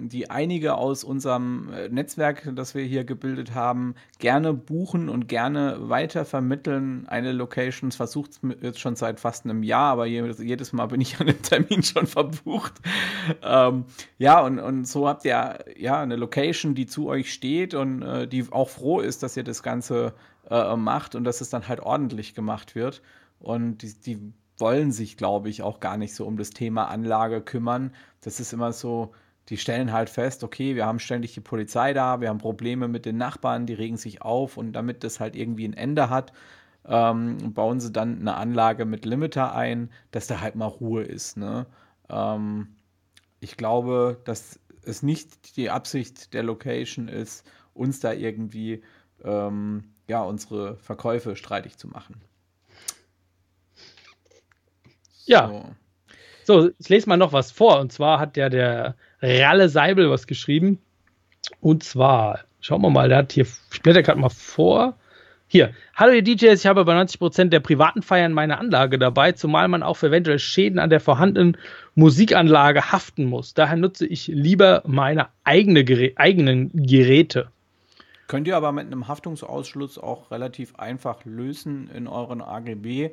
die einige aus unserem äh, Netzwerk, das wir hier gebildet haben, gerne buchen und gerne weiter vermitteln. Eine Location versucht es jetzt schon seit fast einem Jahr, aber jedes, Mal bin ich an dem Termin schon verbucht. Ähm, ja, und, und so habt ihr ja eine Location, die zu euch steht und äh, die auch froh ist, dass ihr das Ganze äh, macht und dass es dann halt ordentlich gemacht wird. Und die, die wollen sich, glaube ich, auch gar nicht so um das Thema Anlage kümmern. Das ist immer so, die stellen halt fest, okay, wir haben ständig die Polizei da, wir haben Probleme mit den Nachbarn, die regen sich auf und damit das halt irgendwie ein Ende hat, ähm, bauen sie dann eine Anlage mit Limiter ein, dass da halt mal Ruhe ist. Ne? Ähm, ich glaube, dass es nicht die Absicht der Location ist, uns da irgendwie ähm, ja, unsere Verkäufe streitig zu machen. Ja. So. So, ich lese mal noch was vor. Und zwar hat ja der Ralle Seibel was geschrieben. Und zwar, schauen wir mal, der hat hier, ich blätter gerade mal vor. Hier, hallo ihr DJs, ich habe bei 90% der privaten Feiern meine Anlage dabei, zumal man auch für eventuelle Schäden an der vorhandenen Musikanlage haften muss. Daher nutze ich lieber meine eigene Gerä eigenen Geräte. Könnt ihr aber mit einem Haftungsausschluss auch relativ einfach lösen in euren AGB.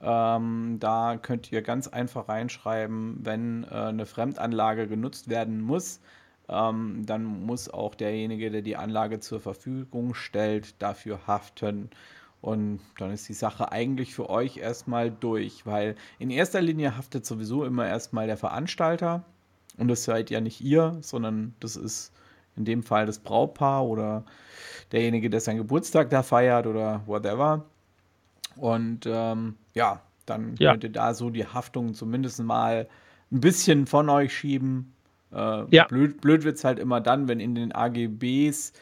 Ähm, da könnt ihr ganz einfach reinschreiben, wenn äh, eine Fremdanlage genutzt werden muss, ähm, dann muss auch derjenige, der die Anlage zur Verfügung stellt, dafür haften. Und dann ist die Sache eigentlich für euch erstmal durch, weil in erster Linie haftet sowieso immer erstmal der Veranstalter. Und das seid ja nicht ihr, sondern das ist in dem Fall das Brautpaar oder derjenige, der seinen Geburtstag da feiert oder whatever. Und ähm, ja, dann ja. könnt ihr da so die Haftung zumindest mal ein bisschen von euch schieben. Äh, ja. blöd, blöd wird es halt immer dann, wenn in den AGBs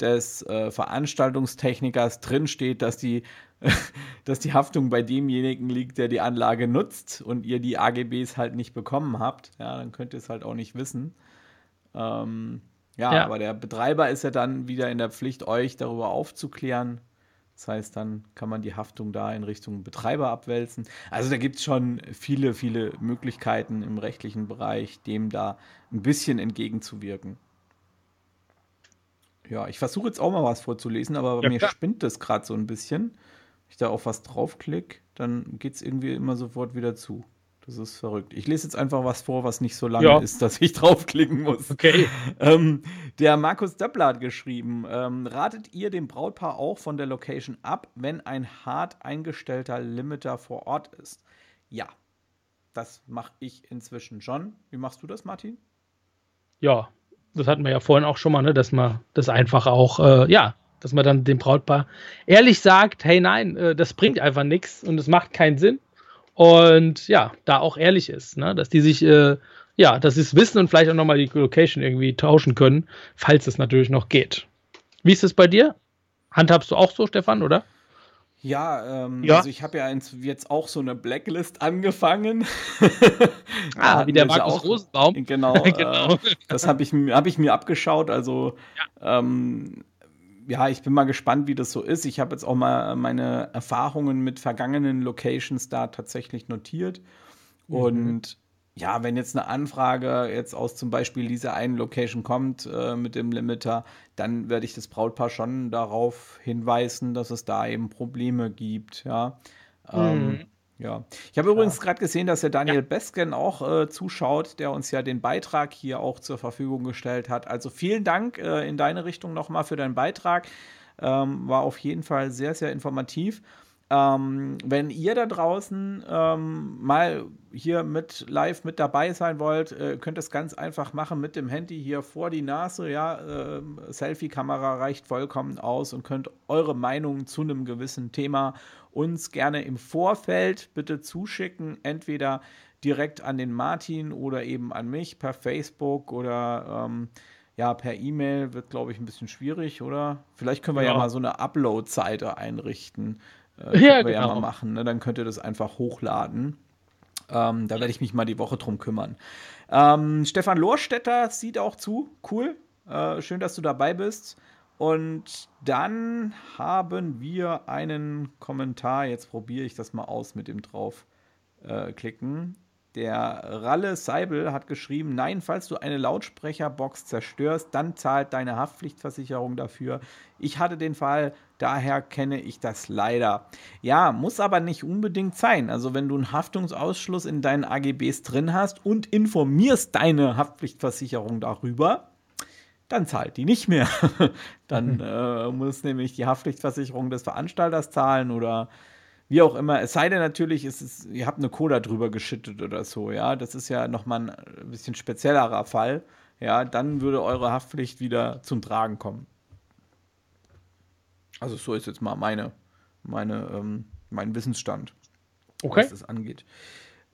des äh, Veranstaltungstechnikers drinsteht, dass die, [LAUGHS] dass die Haftung bei demjenigen liegt, der die Anlage nutzt und ihr die AGBs halt nicht bekommen habt. Ja, dann könnt ihr es halt auch nicht wissen. Ähm, ja, ja, aber der Betreiber ist ja dann wieder in der Pflicht, euch darüber aufzuklären. Das heißt, dann kann man die Haftung da in Richtung Betreiber abwälzen. Also da gibt es schon viele, viele Möglichkeiten im rechtlichen Bereich, dem da ein bisschen entgegenzuwirken. Ja, ich versuche jetzt auch mal was vorzulesen, aber ja, mir klar. spinnt das gerade so ein bisschen. Wenn ich da auf was draufklicke, dann geht es irgendwie immer sofort wieder zu. Das ist verrückt. Ich lese jetzt einfach was vor, was nicht so lange ja. ist, dass ich [LAUGHS] draufklicken muss. Okay. Ähm, der Markus Döppler hat geschrieben: ähm, Ratet ihr dem Brautpaar auch von der Location ab, wenn ein hart eingestellter Limiter vor Ort ist? Ja, das mache ich inzwischen schon. Wie machst du das, Martin? Ja, das hatten wir ja vorhin auch schon mal, ne, dass man das einfach auch, äh, ja, dass man dann dem Brautpaar ehrlich sagt, hey nein, äh, das bringt einfach nichts und es macht keinen Sinn. Und ja, da auch ehrlich ist, ne, dass die sich, äh, ja, dass sie es wissen und vielleicht auch nochmal die Location irgendwie tauschen können, falls es natürlich noch geht. Wie ist es bei dir? Handhabst du auch so, Stefan, oder? Ja, ähm, ja, also ich habe ja jetzt auch so eine Blacklist angefangen. [LAUGHS] ah, wie der Markus auch, Rosenbaum. Genau, [LAUGHS] genau. Äh, das habe ich, hab ich mir abgeschaut. Also ja. Ähm, ja, ich bin mal gespannt, wie das so ist. Ich habe jetzt auch mal meine Erfahrungen mit vergangenen Locations da tatsächlich notiert. Mhm. Und ja, wenn jetzt eine Anfrage jetzt aus zum Beispiel dieser einen Location kommt äh, mit dem Limiter, dann werde ich das Brautpaar schon darauf hinweisen, dass es da eben Probleme gibt. Ja. Ähm, mhm. Ja. Ich habe übrigens gerade gesehen, dass der Daniel ja. Besken auch äh, zuschaut, der uns ja den Beitrag hier auch zur Verfügung gestellt hat. Also vielen Dank äh, in deine Richtung nochmal für deinen Beitrag. Ähm, war auf jeden Fall sehr, sehr informativ. Ähm, wenn ihr da draußen ähm, mal hier mit live mit dabei sein wollt, äh, könnt ihr es ganz einfach machen mit dem Handy hier vor die Nase. Ja, äh, Selfie-Kamera reicht vollkommen aus und könnt eure Meinung zu einem gewissen Thema uns gerne im Vorfeld bitte zuschicken. Entweder direkt an den Martin oder eben an mich per Facebook oder ähm, ja, per E-Mail wird, glaube ich, ein bisschen schwierig, oder? Vielleicht können wir ja, ja mal so eine Upload-Seite einrichten. Äh, ja, genau. ja mal machen. Ne? Dann könnt ihr das einfach hochladen. Ähm, da werde ich mich mal die Woche drum kümmern. Ähm, Stefan Lohrstetter sieht auch zu. Cool. Äh, schön, dass du dabei bist. Und dann haben wir einen Kommentar. Jetzt probiere ich das mal aus mit dem draufklicken. Der Ralle Seibel hat geschrieben: Nein, falls du eine Lautsprecherbox zerstörst, dann zahlt deine Haftpflichtversicherung dafür. Ich hatte den Fall, daher kenne ich das leider. Ja, muss aber nicht unbedingt sein. Also, wenn du einen Haftungsausschluss in deinen AGBs drin hast und informierst deine Haftpflichtversicherung darüber, dann zahlt die nicht mehr. [LAUGHS] dann [LAUGHS] äh, muss nämlich die Haftpflichtversicherung des Veranstalters zahlen oder wie auch immer. Es sei denn natürlich, es ist, ihr habt eine Cola drüber geschüttet oder so, ja. Das ist ja nochmal ein bisschen speziellerer Fall. Ja, dann würde eure Haftpflicht wieder zum Tragen kommen. Also so ist jetzt mal meine, meine, ähm, mein Wissensstand, okay. was das angeht.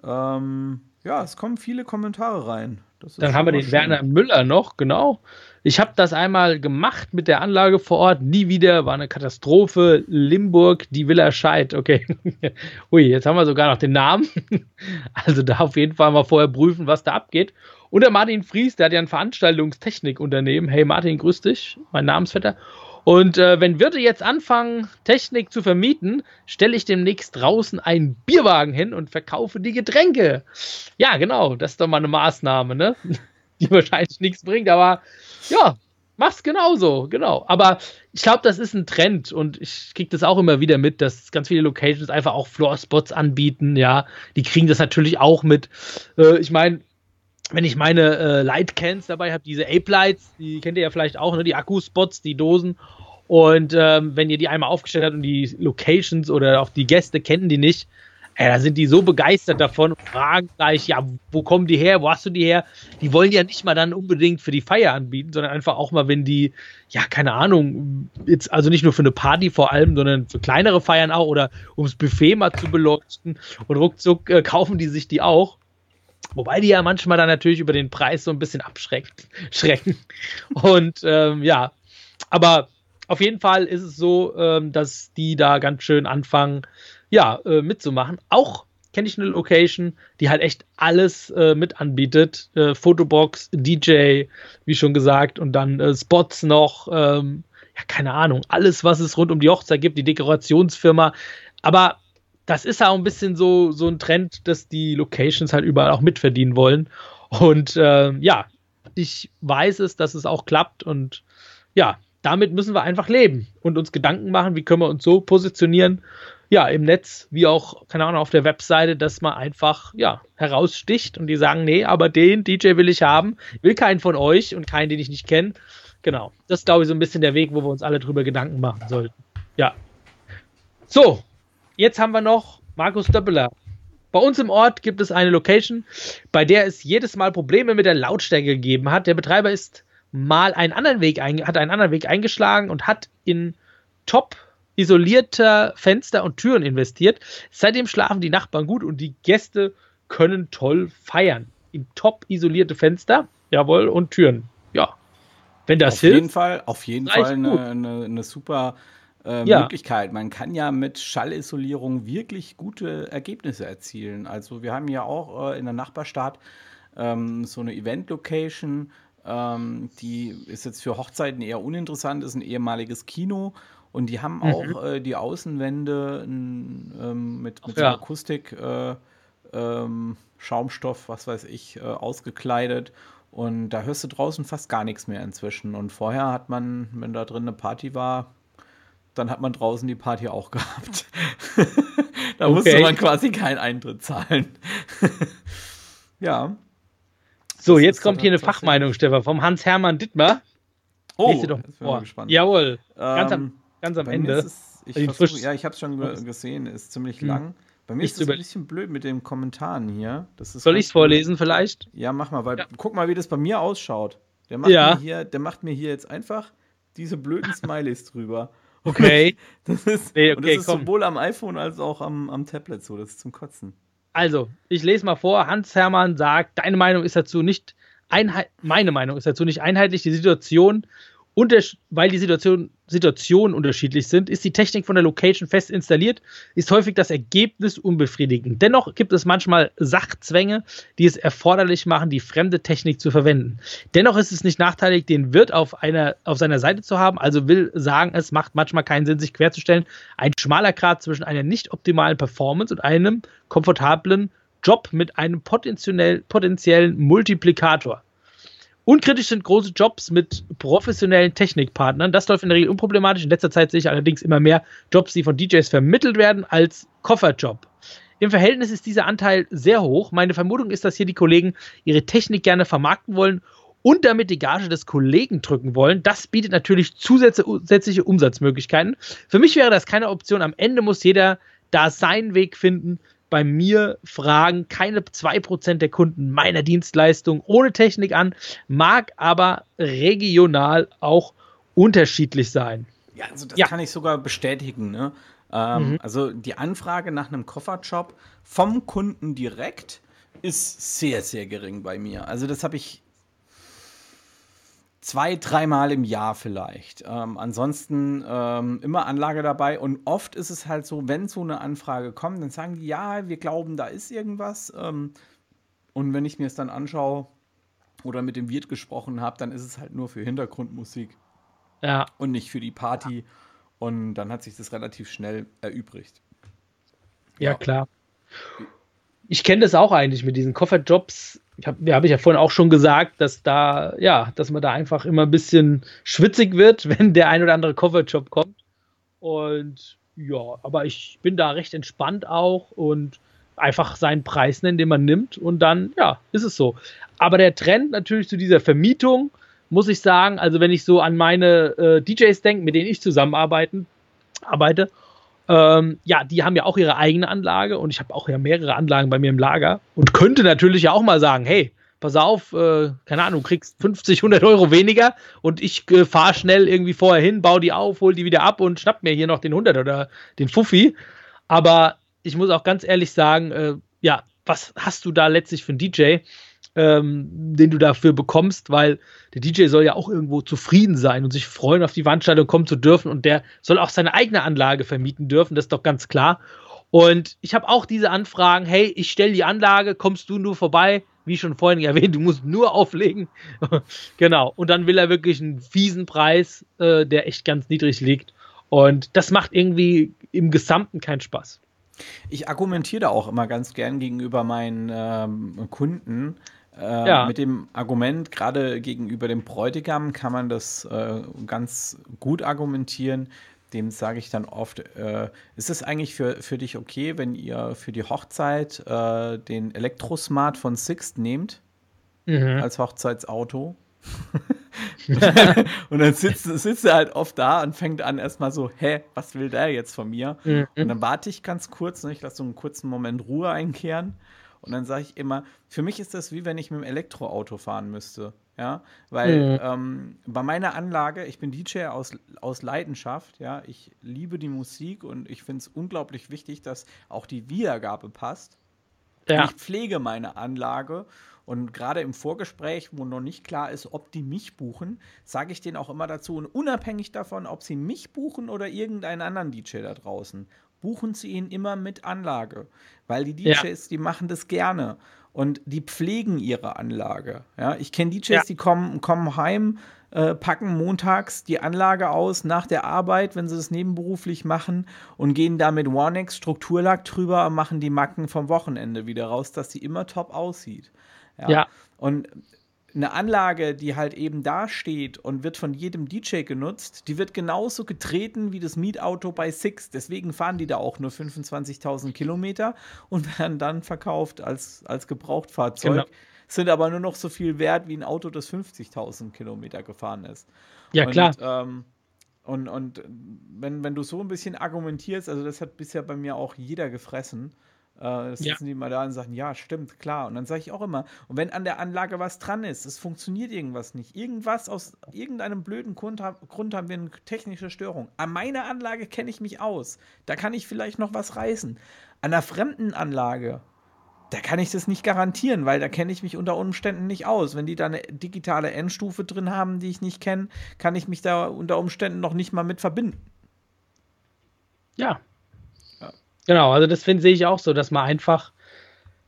Ähm, ja, es kommen viele Kommentare rein. Dann haben wir den schön. Werner Müller noch, genau. Ich habe das einmal gemacht mit der Anlage vor Ort, nie wieder, war eine Katastrophe. Limburg, die Villa Scheid, okay. [LAUGHS] Ui, jetzt haben wir sogar noch den Namen. [LAUGHS] Also da auf jeden Fall mal vorher prüfen, was da abgeht. Und der Martin Fries, der hat ja ein Veranstaltungstechnikunternehmen. Hey Martin, grüß dich, mein Namensvetter. Und äh, wenn Wirte jetzt anfangen, Technik zu vermieten, stelle ich demnächst draußen einen Bierwagen hin und verkaufe die Getränke. Ja, genau, das ist doch mal eine Maßnahme, ne? [LAUGHS] Die wahrscheinlich nichts bringt, aber ja, mach's genauso, genau. Aber ich glaube, das ist ein Trend und ich kriege das auch immer wieder mit, dass ganz viele Locations einfach auch Floor-Spots anbieten, ja. Die kriegen das natürlich auch mit. Äh, ich meine, wenn ich meine äh, Lightcans dabei habe, diese Ape-Lights, die kennt ihr ja vielleicht auch, ne? die Akkuspots, die Dosen. Und ähm, wenn ihr die einmal aufgestellt habt und die Locations oder auch die Gäste kennen die nicht, äh, da sind die so begeistert davon und fragen gleich, ja, wo kommen die her, wo hast du die her? Die wollen ja nicht mal dann unbedingt für die Feier anbieten, sondern einfach auch mal, wenn die, ja, keine Ahnung, jetzt also nicht nur für eine Party vor allem, sondern für kleinere Feiern auch oder ums Buffet mal zu beleuchten und ruckzuck äh, kaufen die sich die auch. Wobei die ja manchmal dann natürlich über den Preis so ein bisschen abschrecken. Und ähm, ja, aber auf jeden Fall ist es so, ähm, dass die da ganz schön anfangen, ja, äh, mitzumachen. Auch kenne ich eine Location, die halt echt alles äh, mit anbietet. Äh, Fotobox, DJ, wie schon gesagt, und dann äh, Spots noch. Ähm, ja, keine Ahnung, alles, was es rund um die Hochzeit gibt, die Dekorationsfirma. Aber das ist ja auch ein bisschen so, so ein Trend, dass die Locations halt überall auch mitverdienen wollen. Und äh, ja, ich weiß es, dass es auch klappt und ja, damit müssen wir einfach leben und uns Gedanken machen, wie können wir uns so positionieren, ja, im Netz, wie auch, keine Ahnung, auf der Webseite, dass man einfach, ja, heraussticht und die sagen, nee, aber den DJ will ich haben, will keinen von euch und keinen, den ich nicht kenne. Genau. Das ist, glaube ich, so ein bisschen der Weg, wo wir uns alle drüber Gedanken machen sollten. Ja. So, jetzt haben wir noch Markus Döppeler. Bei uns im Ort gibt es eine Location, bei der es jedes Mal Probleme mit der Lautstärke gegeben hat. Der Betreiber ist mal einen anderen Weg, hat einen anderen Weg eingeschlagen und hat in top isolierter Fenster und Türen investiert. Seitdem schlafen die Nachbarn gut und die Gäste können toll feiern. In top isolierte Fenster, jawohl, und Türen. Ja. Wenn das auf hilft. Jeden Fall, auf jeden Fall eine, eine, eine super äh, ja. Möglichkeit. Man kann ja mit Schallisolierung wirklich gute Ergebnisse erzielen. Also wir haben ja auch äh, in der Nachbarstadt ähm, so eine Event-Location, ähm, die ist jetzt für Hochzeiten eher uninteressant, ist ein ehemaliges Kino und die haben mhm. auch äh, die Außenwände ähm, mit, mit ja. so Akustik, äh, ähm, Schaumstoff, was weiß ich, äh, ausgekleidet. Und da hörst du draußen fast gar nichts mehr inzwischen. Und vorher hat man, wenn da drin eine Party war, dann hat man draußen die Party auch gehabt. [LAUGHS] da okay. musste man quasi keinen Eintritt zahlen. [LAUGHS] ja. So, jetzt kommt hier eine Fachmeinung, Stefan, vom Hans-Hermann Dittmar. Oh, Lese doch vor. Gespannt. Jawohl, ganz am, ähm, ganz am Ende. Es, ich versuch, ja, ich habe es schon gesehen, ist ziemlich hm. lang. Bei mir ist es ein bisschen blöd mit den Kommentaren hier. Soll ich es vorlesen vielleicht? Ja, mach mal, weil ja. guck mal, wie das bei mir ausschaut. Der macht, ja. mir hier, der macht mir hier jetzt einfach diese blöden Smileys drüber. Okay. [LAUGHS] das ist, nee, okay, und das ist sowohl am iPhone als auch am, am Tablet so. Das ist zum Kotzen. Also, ich lese mal vor. Hans Hermann sagt, deine Meinung ist dazu nicht einheit, meine Meinung ist dazu nicht einheitlich. Die Situation weil die Situation, Situationen unterschiedlich sind, ist die Technik von der Location fest installiert, ist häufig das Ergebnis unbefriedigend. Dennoch gibt es manchmal Sachzwänge, die es erforderlich machen, die fremde Technik zu verwenden. Dennoch ist es nicht nachteilig, den Wirt auf, einer, auf seiner Seite zu haben, also will sagen, es macht manchmal keinen Sinn, sich querzustellen. Ein schmaler Grad zwischen einer nicht optimalen Performance und einem komfortablen Job mit einem potenziell, potenziellen Multiplikator. Unkritisch sind große Jobs mit professionellen Technikpartnern. Das läuft in der Regel unproblematisch. In letzter Zeit sehe ich allerdings immer mehr Jobs, die von DJs vermittelt werden, als Kofferjob. Im Verhältnis ist dieser Anteil sehr hoch. Meine Vermutung ist, dass hier die Kollegen ihre Technik gerne vermarkten wollen und damit die Gage des Kollegen drücken wollen. Das bietet natürlich zusätzliche Umsatzmöglichkeiten. Für mich wäre das keine Option. Am Ende muss jeder da seinen Weg finden bei mir fragen keine 2% der Kunden meiner Dienstleistung ohne Technik an, mag aber regional auch unterschiedlich sein. Ja, also das ja. kann ich sogar bestätigen. Ne? Ähm, mhm. Also die Anfrage nach einem Kofferjob vom Kunden direkt ist sehr, sehr gering bei mir. Also das habe ich zwei, dreimal im Jahr vielleicht. Ähm, ansonsten ähm, immer Anlage dabei und oft ist es halt so, wenn so eine Anfrage kommt, dann sagen die, ja, wir glauben, da ist irgendwas. Ähm, und wenn ich mir es dann anschaue oder mit dem Wirt gesprochen habe, dann ist es halt nur für Hintergrundmusik. Ja. Und nicht für die Party. Ja. Und dann hat sich das relativ schnell erübrigt. Ja, ja. klar. Ich kenne das auch eigentlich mit diesen Kofferjobs ich habe ja, hab ich ja vorhin auch schon gesagt, dass da, ja, dass man da einfach immer ein bisschen schwitzig wird, [LAUGHS] wenn der ein oder andere Coverjob kommt. Und ja, aber ich bin da recht entspannt auch und einfach seinen Preis nennen, den man nimmt und dann, ja, ist es so. Aber der Trend natürlich zu dieser Vermietung, muss ich sagen, also wenn ich so an meine äh, DJs denke, mit denen ich zusammenarbeiten, arbeite, ähm, ja, die haben ja auch ihre eigene Anlage und ich habe auch ja mehrere Anlagen bei mir im Lager und könnte natürlich ja auch mal sagen, hey, pass auf, äh, keine Ahnung, kriegst 50, 100 Euro weniger und ich äh, fahre schnell irgendwie vorher hin, baue die auf, hol die wieder ab und schnapp mir hier noch den 100 oder den Fuffi. Aber ich muss auch ganz ehrlich sagen, äh, ja, was hast du da letztlich für einen DJ? Ähm, den du dafür bekommst, weil der DJ soll ja auch irgendwo zufrieden sein und sich freuen, auf die Veranstaltung kommen zu dürfen und der soll auch seine eigene Anlage vermieten dürfen, das ist doch ganz klar. Und ich habe auch diese Anfragen, hey, ich stelle die Anlage, kommst du nur vorbei? Wie schon vorhin erwähnt, du musst nur auflegen. [LAUGHS] genau. Und dann will er wirklich einen fiesen Preis, äh, der echt ganz niedrig liegt. Und das macht irgendwie im Gesamten keinen Spaß. Ich argumentiere da auch immer ganz gern gegenüber meinen ähm, Kunden, äh, ja. Mit dem Argument, gerade gegenüber dem Bräutigam kann man das äh, ganz gut argumentieren. Dem sage ich dann oft, äh, ist es eigentlich für, für dich okay, wenn ihr für die Hochzeit äh, den Elektrosmart von Sixt nehmt mhm. als Hochzeitsauto? [LAUGHS] [LAUGHS] und dann sitzt, sitzt er halt oft da und fängt an erstmal so, hä, was will der jetzt von mir? Mhm. Und dann warte ich ganz kurz, ne, ich lasse so einen kurzen Moment Ruhe einkehren Und dann sage ich immer, für mich ist das wie wenn ich mit dem Elektroauto fahren müsste. Ja, weil mhm. ähm, bei meiner Anlage, ich bin DJ aus, aus Leidenschaft, ja, ich liebe die Musik und ich finde es unglaublich wichtig, dass auch die Wiedergabe passt. Ja. Ich pflege meine Anlage und gerade im Vorgespräch, wo noch nicht klar ist, ob die mich buchen, sage ich denen auch immer dazu, und unabhängig davon, ob sie mich buchen oder irgendeinen anderen DJ da draußen, buchen sie ihn immer mit Anlage. Weil die DJs, ja. die machen das gerne und die pflegen ihre Anlage. Ja, ich kenne DJs, ja. die kommen, kommen heim, äh, packen montags die Anlage aus nach der Arbeit, wenn sie das nebenberuflich machen und gehen da mit Warnex Strukturlack drüber und machen die Macken vom Wochenende wieder raus, dass sie immer top aussieht. Ja. ja. Und eine Anlage, die halt eben da steht und wird von jedem DJ genutzt, die wird genauso getreten wie das Mietauto bei Six. Deswegen fahren die da auch nur 25.000 Kilometer und [LAUGHS] werden dann verkauft als, als Gebrauchtfahrzeug. Genau. Sind aber nur noch so viel wert wie ein Auto, das 50.000 Kilometer gefahren ist. Ja, und, klar. Ähm, und, und wenn, wenn du so ein bisschen argumentierst, also das hat bisher bei mir auch jeder gefressen, äh, sitzen ja. die mal da und sagen, ja, stimmt, klar. Und dann sage ich auch immer, und wenn an der Anlage was dran ist, es funktioniert irgendwas nicht, irgendwas aus irgendeinem blöden Grund, Grund haben wir eine technische Störung. An meiner Anlage kenne ich mich aus. Da kann ich vielleicht noch was reißen. An einer fremden Anlage, da kann ich das nicht garantieren, weil da kenne ich mich unter Umständen nicht aus. Wenn die da eine digitale Endstufe drin haben, die ich nicht kenne, kann ich mich da unter Umständen noch nicht mal mit verbinden. Ja, Genau, also das finde ich auch so, dass man einfach,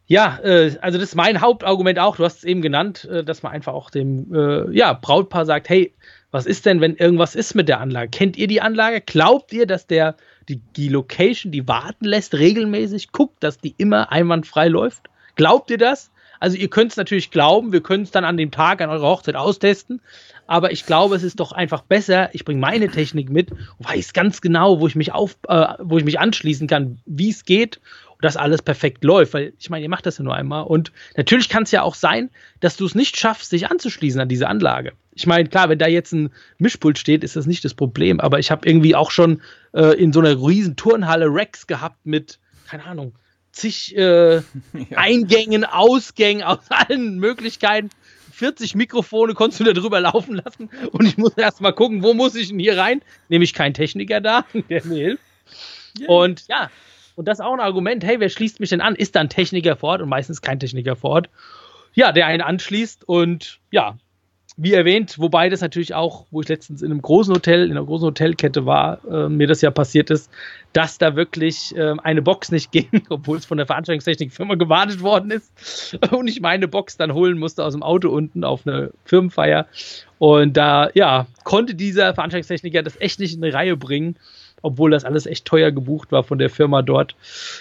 ja, äh, also das ist mein Hauptargument auch, du hast es eben genannt, äh, dass man einfach auch dem äh, ja, Brautpaar sagt, hey, was ist denn, wenn irgendwas ist mit der Anlage? Kennt ihr die Anlage? Glaubt ihr, dass der die, die Location, die warten lässt, regelmäßig guckt, dass die immer einwandfrei läuft? Glaubt ihr das? Also ihr könnt es natürlich glauben, wir können es dann an dem Tag an eurer Hochzeit austesten, aber ich glaube, es ist doch einfach besser, ich bringe meine Technik mit, weiß ganz genau, wo ich mich auf, äh, wo ich mich anschließen kann, wie es geht und dass alles perfekt läuft, weil ich meine, ihr macht das ja nur einmal und natürlich kann es ja auch sein, dass du es nicht schaffst, dich anzuschließen an diese Anlage. Ich meine, klar, wenn da jetzt ein Mischpult steht, ist das nicht das Problem, aber ich habe irgendwie auch schon äh, in so einer riesen Turnhalle Rex gehabt mit, keine Ahnung, zig äh, [LAUGHS] ja. Eingängen, Ausgängen aus [LAUGHS] allen Möglichkeiten. 40 Mikrofone konntest du da drüber laufen lassen und ich muss erst mal gucken, wo muss ich denn hier rein? Nämlich kein Techniker da, [LAUGHS] der mir hilft. Yeah. Und ja, und das ist auch ein Argument, hey, wer schließt mich denn an? Ist da ein Techniker vor Ort und meistens kein Techniker vor Ort. Ja, der einen anschließt und ja, wie erwähnt, wobei das natürlich auch, wo ich letztens in einem großen Hotel, in einer großen Hotelkette war, äh, mir das ja passiert ist, dass da wirklich äh, eine Box nicht [LAUGHS] ging, obwohl es von der Veranstaltungstechnikfirma gewartet worden ist [LAUGHS] und ich meine Box dann holen musste aus dem Auto unten auf eine Firmenfeier. Und da, ja, konnte dieser Veranstaltungstechniker das echt nicht in eine Reihe bringen, obwohl das alles echt teuer gebucht war von der Firma dort.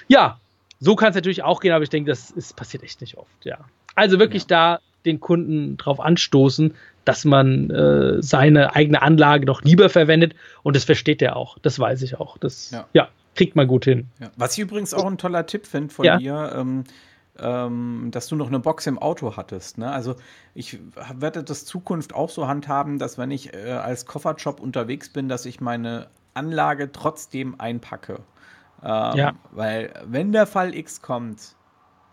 Ja, so kann es natürlich auch gehen, aber ich denke, das ist, passiert echt nicht oft, ja. Also wirklich ja. da den Kunden darauf anstoßen, dass man äh, seine eigene Anlage doch lieber verwendet und das versteht er auch. Das weiß ich auch. Das ja, ja kriegt man gut hin. Ja. Was ich übrigens auch ein toller Tipp finde von ja. dir. Ähm, ähm, dass du noch eine Box im Auto hattest. Ne? Also ich werde das Zukunft auch so handhaben, dass wenn ich äh, als Kofferjob unterwegs bin, dass ich meine Anlage trotzdem einpacke. Ähm, ja. Weil wenn der Fall X kommt,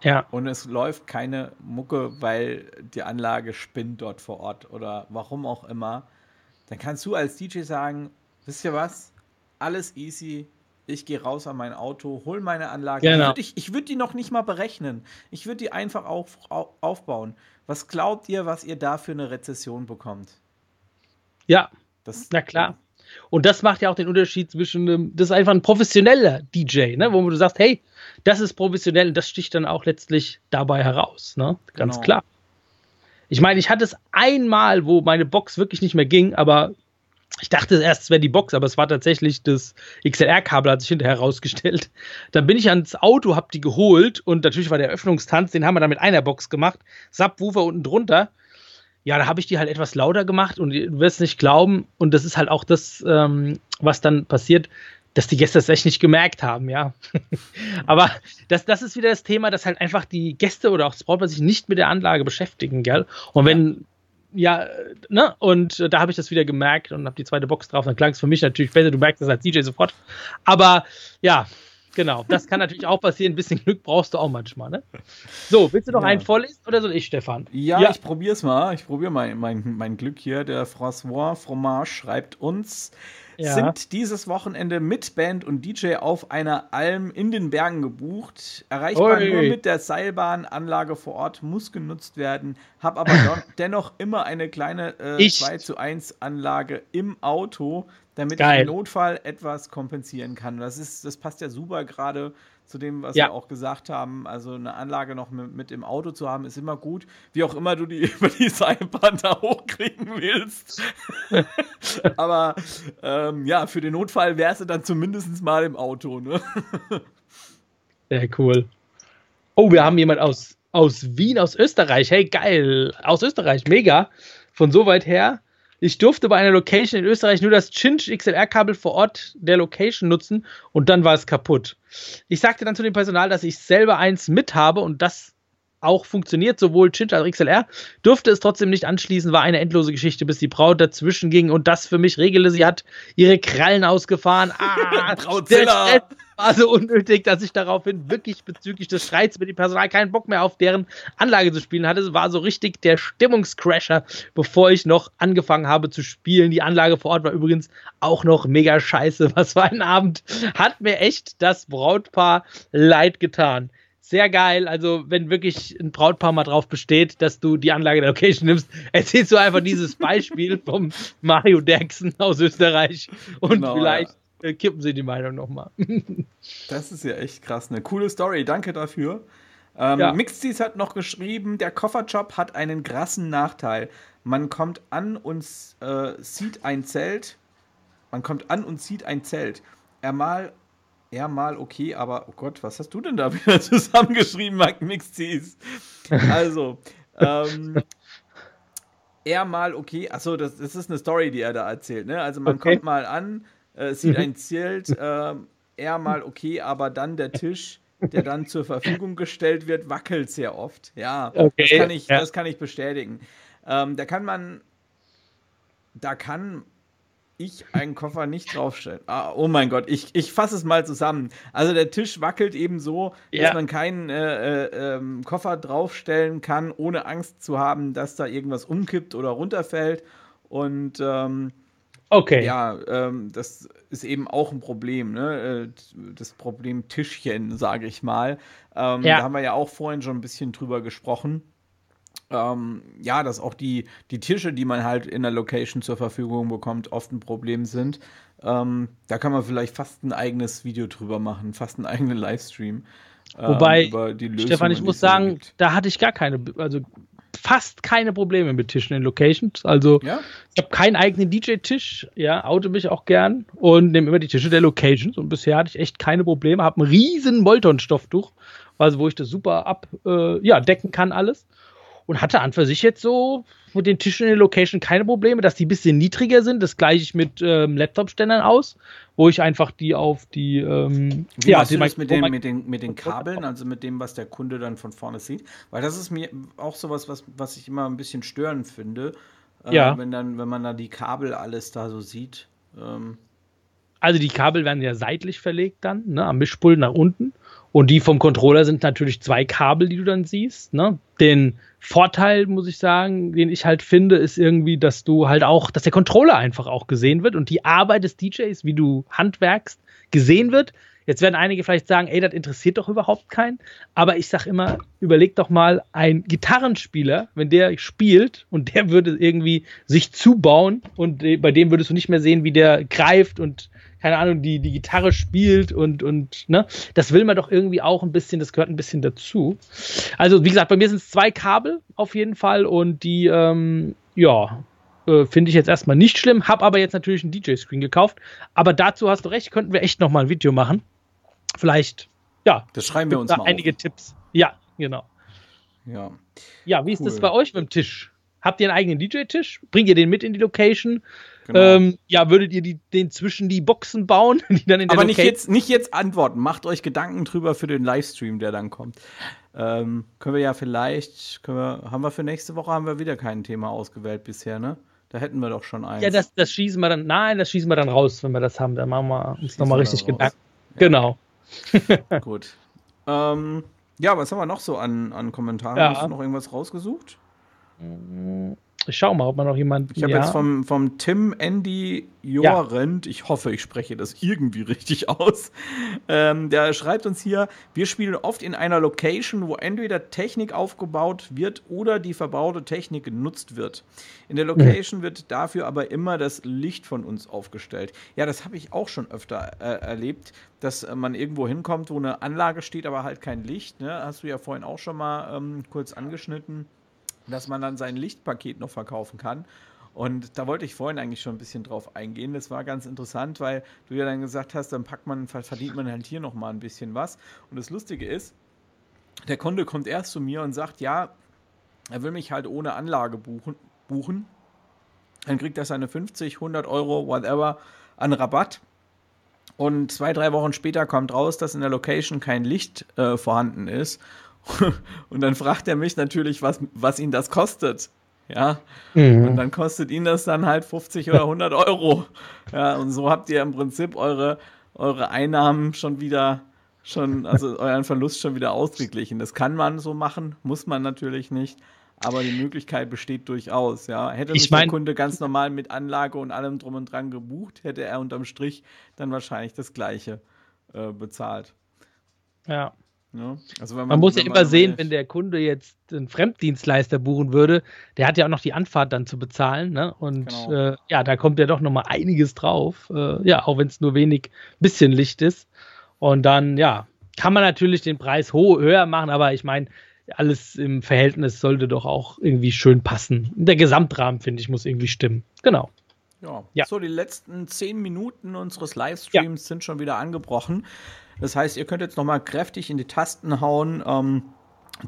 ja. Und es läuft keine Mucke, weil die Anlage spinnt dort vor Ort oder warum auch immer. Dann kannst du als DJ sagen, wisst ihr was? Alles easy. Ich gehe raus an mein Auto, hol meine Anlage. Genau. Ich würde würd die noch nicht mal berechnen. Ich würde die einfach auf, aufbauen. Was glaubt ihr, was ihr da für eine Rezession bekommt? Ja, das, na klar. Und das macht ja auch den Unterschied zwischen, einem, das ist einfach ein professioneller DJ, ne? wo du sagst, hey, das ist professionell und das sticht dann auch letztlich dabei heraus. Ne? Ganz genau. klar. Ich meine, ich hatte es einmal, wo meine Box wirklich nicht mehr ging, aber ich dachte erst, es wäre die Box, aber es war tatsächlich das XLR-Kabel, hat sich hinterher herausgestellt. Dann bin ich ans Auto, hab die geholt und natürlich war der Öffnungstanz, den haben wir dann mit einer Box gemacht. Subwoofer unten drunter. Ja, da habe ich die halt etwas lauter gemacht und du wirst nicht glauben, und das ist halt auch das, ähm, was dann passiert dass die Gäste das echt nicht gemerkt haben, ja. [LAUGHS] Aber das, das ist wieder das Thema, dass halt einfach die Gäste oder auch Brautpaar sich nicht mit der Anlage beschäftigen, gell? Und wenn, ja, ja ne, und da habe ich das wieder gemerkt und habe die zweite Box drauf, dann klang es für mich natürlich besser, du merkst das als DJ sofort. Aber ja, Genau, das kann natürlich auch passieren. Ein bisschen Glück brauchst du auch manchmal. Ne? So, willst du noch ja. einen vorlesen oder soll ich, Stefan? Ja, ja. ich probiere es mal. Ich probiere mein, mein, mein Glück hier. Der François Fromage schreibt uns, ja. sind dieses Wochenende mit Band und DJ auf einer Alm in den Bergen gebucht. Erreichbar Oi. nur mit der Seilbahnanlage vor Ort, muss genutzt werden. Hab aber [LAUGHS] dennoch immer eine kleine äh, 2 zu 1 Anlage im Auto, damit Geil. ich im Notfall etwas kompensieren kann. Das, ist, das passt ja super gerade zu dem, was ja. wir auch gesagt haben. Also eine Anlage noch mit, mit, im Auto zu haben, ist immer gut. Wie auch immer du die [LAUGHS] über die Seilbahn da hochkriegen willst. [LAUGHS] Aber ähm, ja, für den Notfall wärst du dann zumindest mal im Auto. Ne? Sehr cool. Oh, wir haben jemand aus, aus Wien, aus Österreich. Hey, geil. Aus Österreich, mega. Von so weit her. Ich durfte bei einer Location in Österreich nur das Cinch XLR-Kabel vor Ort der Location nutzen und dann war es kaputt. Ich sagte dann zu dem Personal, dass ich selber eins mit habe und das auch funktioniert, sowohl Cinch als auch XLR, durfte es trotzdem nicht anschließen, war eine endlose Geschichte, bis die Braut dazwischen ging und das für mich regelte. Sie hat ihre Krallen ausgefahren. Ah, [LAUGHS] Brautzilla! War so unnötig, dass ich daraufhin wirklich bezüglich des Streits mit dem Personal keinen Bock mehr auf deren Anlage zu spielen hatte. Es war so richtig der Stimmungscrasher, bevor ich noch angefangen habe zu spielen. Die Anlage vor Ort war übrigens auch noch mega scheiße. [LAUGHS] Was war ein Abend? Hat mir echt das Brautpaar leid getan sehr geil. Also, wenn wirklich ein Brautpaar mal drauf besteht, dass du die Anlage der Location nimmst, [LAUGHS] erzählst du einfach dieses Beispiel vom Mario Derksen aus Österreich und genau, vielleicht. Kippen sie die Meinung nochmal. [LAUGHS] das ist ja echt krass. Eine coole Story. Danke dafür. Ähm, ja. Mixties hat noch geschrieben, der Kofferjob hat einen krassen Nachteil. Man kommt an und äh, sieht ein Zelt. Man kommt an und sieht ein Zelt. Er mal er mal okay, aber oh Gott, was hast du denn da [LAUGHS] wieder zusammengeschrieben, Mixties? [LAUGHS] Also, ähm, er mal okay, achso, das, das ist eine Story, die er da erzählt, ne? Also man okay. kommt mal an, äh, sieht mhm. ein Zelt, äh, er mal okay, aber dann der Tisch, der dann zur Verfügung gestellt wird, wackelt sehr oft. Ja, okay. das, kann ich, ja. das kann ich bestätigen. Ähm, da kann man, da kann ich einen Koffer nicht draufstellen. Ah, oh mein Gott, ich, ich fasse es mal zusammen. Also der Tisch wackelt eben so, ja. dass man keinen äh, äh, ähm, Koffer draufstellen kann, ohne Angst zu haben, dass da irgendwas umkippt oder runterfällt. Und ähm, okay. ja, ähm, das ist eben auch ein Problem, ne? Äh, das Problem Tischchen, sage ich mal. Ähm, ja. Da haben wir ja auch vorhin schon ein bisschen drüber gesprochen ähm, ja, dass auch die, die Tische, die man halt in der Location zur Verfügung bekommt, oft ein Problem sind. Ähm, da kann man vielleicht fast ein eigenes Video drüber machen, fast einen eigenen Livestream. Ähm, Wobei, Stefan, ich muss sagen, gibt. da hatte ich gar keine, also fast keine Probleme mit Tischen in Locations. Also ja? ich habe keinen eigenen DJ-Tisch, ja, oute mich auch gern und nehme immer die Tische der Locations und bisher hatte ich echt keine Probleme, habe ein riesen Molton-Stofftuch, also wo ich das super ab, äh, ja, decken kann alles und hatte an für sich jetzt so mit den Tischen in der Location keine Probleme, dass die ein bisschen niedriger sind. Das gleiche ich mit ähm, Laptop-Ständern aus, wo ich einfach die auf die. Ähm, Wie ja, machst du das mit, den, mit, den, mit den Kabeln, also mit dem, was der Kunde dann von vorne sieht? Weil das ist mir auch sowas, was, was ich immer ein bisschen störend finde. Äh, ja. Wenn, dann, wenn man da die Kabel alles da so sieht. Ähm. Also die Kabel werden ja seitlich verlegt dann, ne, am Mischpult nach unten. Und die vom Controller sind natürlich zwei Kabel, die du dann siehst. Ne? Den Vorteil, muss ich sagen, den ich halt finde, ist irgendwie, dass du halt auch, dass der Controller einfach auch gesehen wird und die Arbeit des DJs, wie du handwerkst, gesehen wird. Jetzt werden einige vielleicht sagen, ey, das interessiert doch überhaupt keinen. Aber ich sag immer, überleg doch mal, ein Gitarrenspieler, wenn der spielt und der würde irgendwie sich zubauen und bei dem würdest du nicht mehr sehen, wie der greift und keine Ahnung, die, die Gitarre spielt und, und, ne, das will man doch irgendwie auch ein bisschen, das gehört ein bisschen dazu. Also, wie gesagt, bei mir sind es zwei Kabel auf jeden Fall und die, ähm, ja, äh, finde ich jetzt erstmal nicht schlimm, habe aber jetzt natürlich einen DJ-Screen gekauft. Aber dazu hast du recht, könnten wir echt nochmal ein Video machen. Vielleicht, ja. Das schreiben wir uns mal Einige auf. Tipps. Ja, genau. Ja. Ja, wie ist cool. das bei euch mit dem Tisch? Habt ihr einen eigenen DJ-Tisch? Bringt ihr den mit in die Location? Genau. Ähm, ja, würdet ihr die, den zwischen die Boxen bauen, [LAUGHS] die dann in der Aber nicht jetzt, nicht jetzt antworten. Macht euch Gedanken drüber für den Livestream, der dann kommt. Ähm, können wir ja vielleicht, können wir, haben wir für nächste Woche haben wir wieder kein Thema ausgewählt bisher, ne? Da hätten wir doch schon eins. Ja, das, das schießen wir dann, nein, das schießen wir dann raus, wenn wir das haben. Dann machen wir uns nochmal richtig Gedanken. Ja. Genau. [LAUGHS] Gut. Ähm, ja, was haben wir noch so an, an Kommentaren? Ja. Hast du noch irgendwas rausgesucht? Mm, ich schau mal, ob man noch jemanden. Ich habe ja. jetzt vom, vom Tim Andy Jorent, ja. ich hoffe, ich spreche das irgendwie [LAUGHS] richtig aus. Ähm, der schreibt uns hier: Wir spielen oft in einer Location, wo entweder Technik aufgebaut wird oder die verbaute Technik genutzt wird. In der Location mhm. wird dafür aber immer das Licht von uns aufgestellt. Ja, das habe ich auch schon öfter äh, erlebt, dass äh, man irgendwo hinkommt, wo eine Anlage steht, aber halt kein Licht. Ne? Hast du ja vorhin auch schon mal ähm, kurz angeschnitten dass man dann sein Lichtpaket noch verkaufen kann. Und da wollte ich vorhin eigentlich schon ein bisschen drauf eingehen. Das war ganz interessant, weil du ja dann gesagt hast, dann packt man, verdient man halt hier noch mal ein bisschen was. Und das Lustige ist, der Kunde kommt erst zu mir und sagt, ja, er will mich halt ohne Anlage buchen. buchen. Dann kriegt er seine 50, 100 Euro, whatever, an Rabatt. Und zwei, drei Wochen später kommt raus, dass in der Location kein Licht äh, vorhanden ist. [LAUGHS] Und dann fragt er mich natürlich, was, was ihn das kostet. Ja. Mhm. Und dann kostet ihn das dann halt 50 oder 100 Euro. Ja, und so habt ihr im Prinzip eure, eure Einnahmen schon wieder, schon, also euren Verlust schon wieder ausgeglichen. Das kann man so machen, muss man natürlich nicht. Aber die Möglichkeit besteht durchaus, ja. Hätte mich mein, der Kunde ganz normal mit Anlage und allem drum und dran gebucht, hätte er unterm Strich dann wahrscheinlich das Gleiche äh, bezahlt. Ja. Ja, also man, man, muss ja immer sehen, wenn der Kunde jetzt einen Fremddienstleister buchen würde, der hat ja auch noch die Anfahrt dann zu bezahlen. Ne? Und genau. äh, ja, da kommt ja doch noch mal einiges drauf. Äh, ja, auch wenn es nur wenig, bisschen Licht ist. Und dann, ja, kann man natürlich den Preis höher machen, aber ich meine, alles im Verhältnis sollte doch auch irgendwie schön passen. Der Gesamtrahmen, finde ich, muss irgendwie stimmen. Genau. Ja. ja. So, die letzten zehn Minuten unseres Livestreams ja. sind schon wieder angebrochen. Das heißt, ihr könnt jetzt noch mal kräftig in die Tasten hauen. Ähm,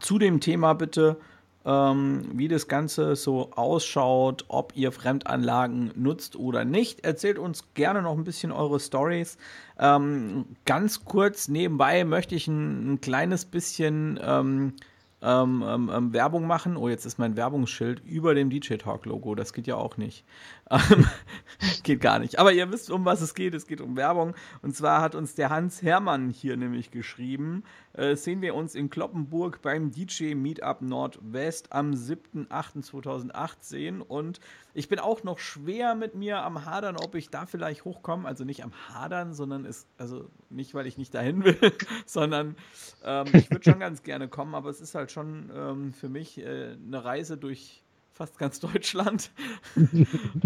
zu dem Thema bitte, ähm, wie das Ganze so ausschaut, ob ihr Fremdanlagen nutzt oder nicht. Erzählt uns gerne noch ein bisschen eure Stories. Ähm, ganz kurz nebenbei möchte ich ein, ein kleines bisschen ähm, ähm, ähm, ähm, Werbung machen. Oh, jetzt ist mein Werbungsschild über dem DJ Talk Logo. Das geht ja auch nicht. Ähm, [LAUGHS] geht gar nicht. Aber ihr wisst, um was es geht. Es geht um Werbung. Und zwar hat uns der Hans Hermann hier nämlich geschrieben. Äh, sehen wir uns in Kloppenburg beim DJ Meetup Nordwest am 7.8.2018. Und ich bin auch noch schwer mit mir am Hadern, ob ich da vielleicht hochkomme. Also nicht am Hadern, sondern ist, also nicht, weil ich nicht dahin will, [LAUGHS] sondern ähm, ich würde schon ganz gerne kommen, aber es ist halt schon ähm, für mich äh, eine Reise durch fast ganz [LAUGHS] Deutschland.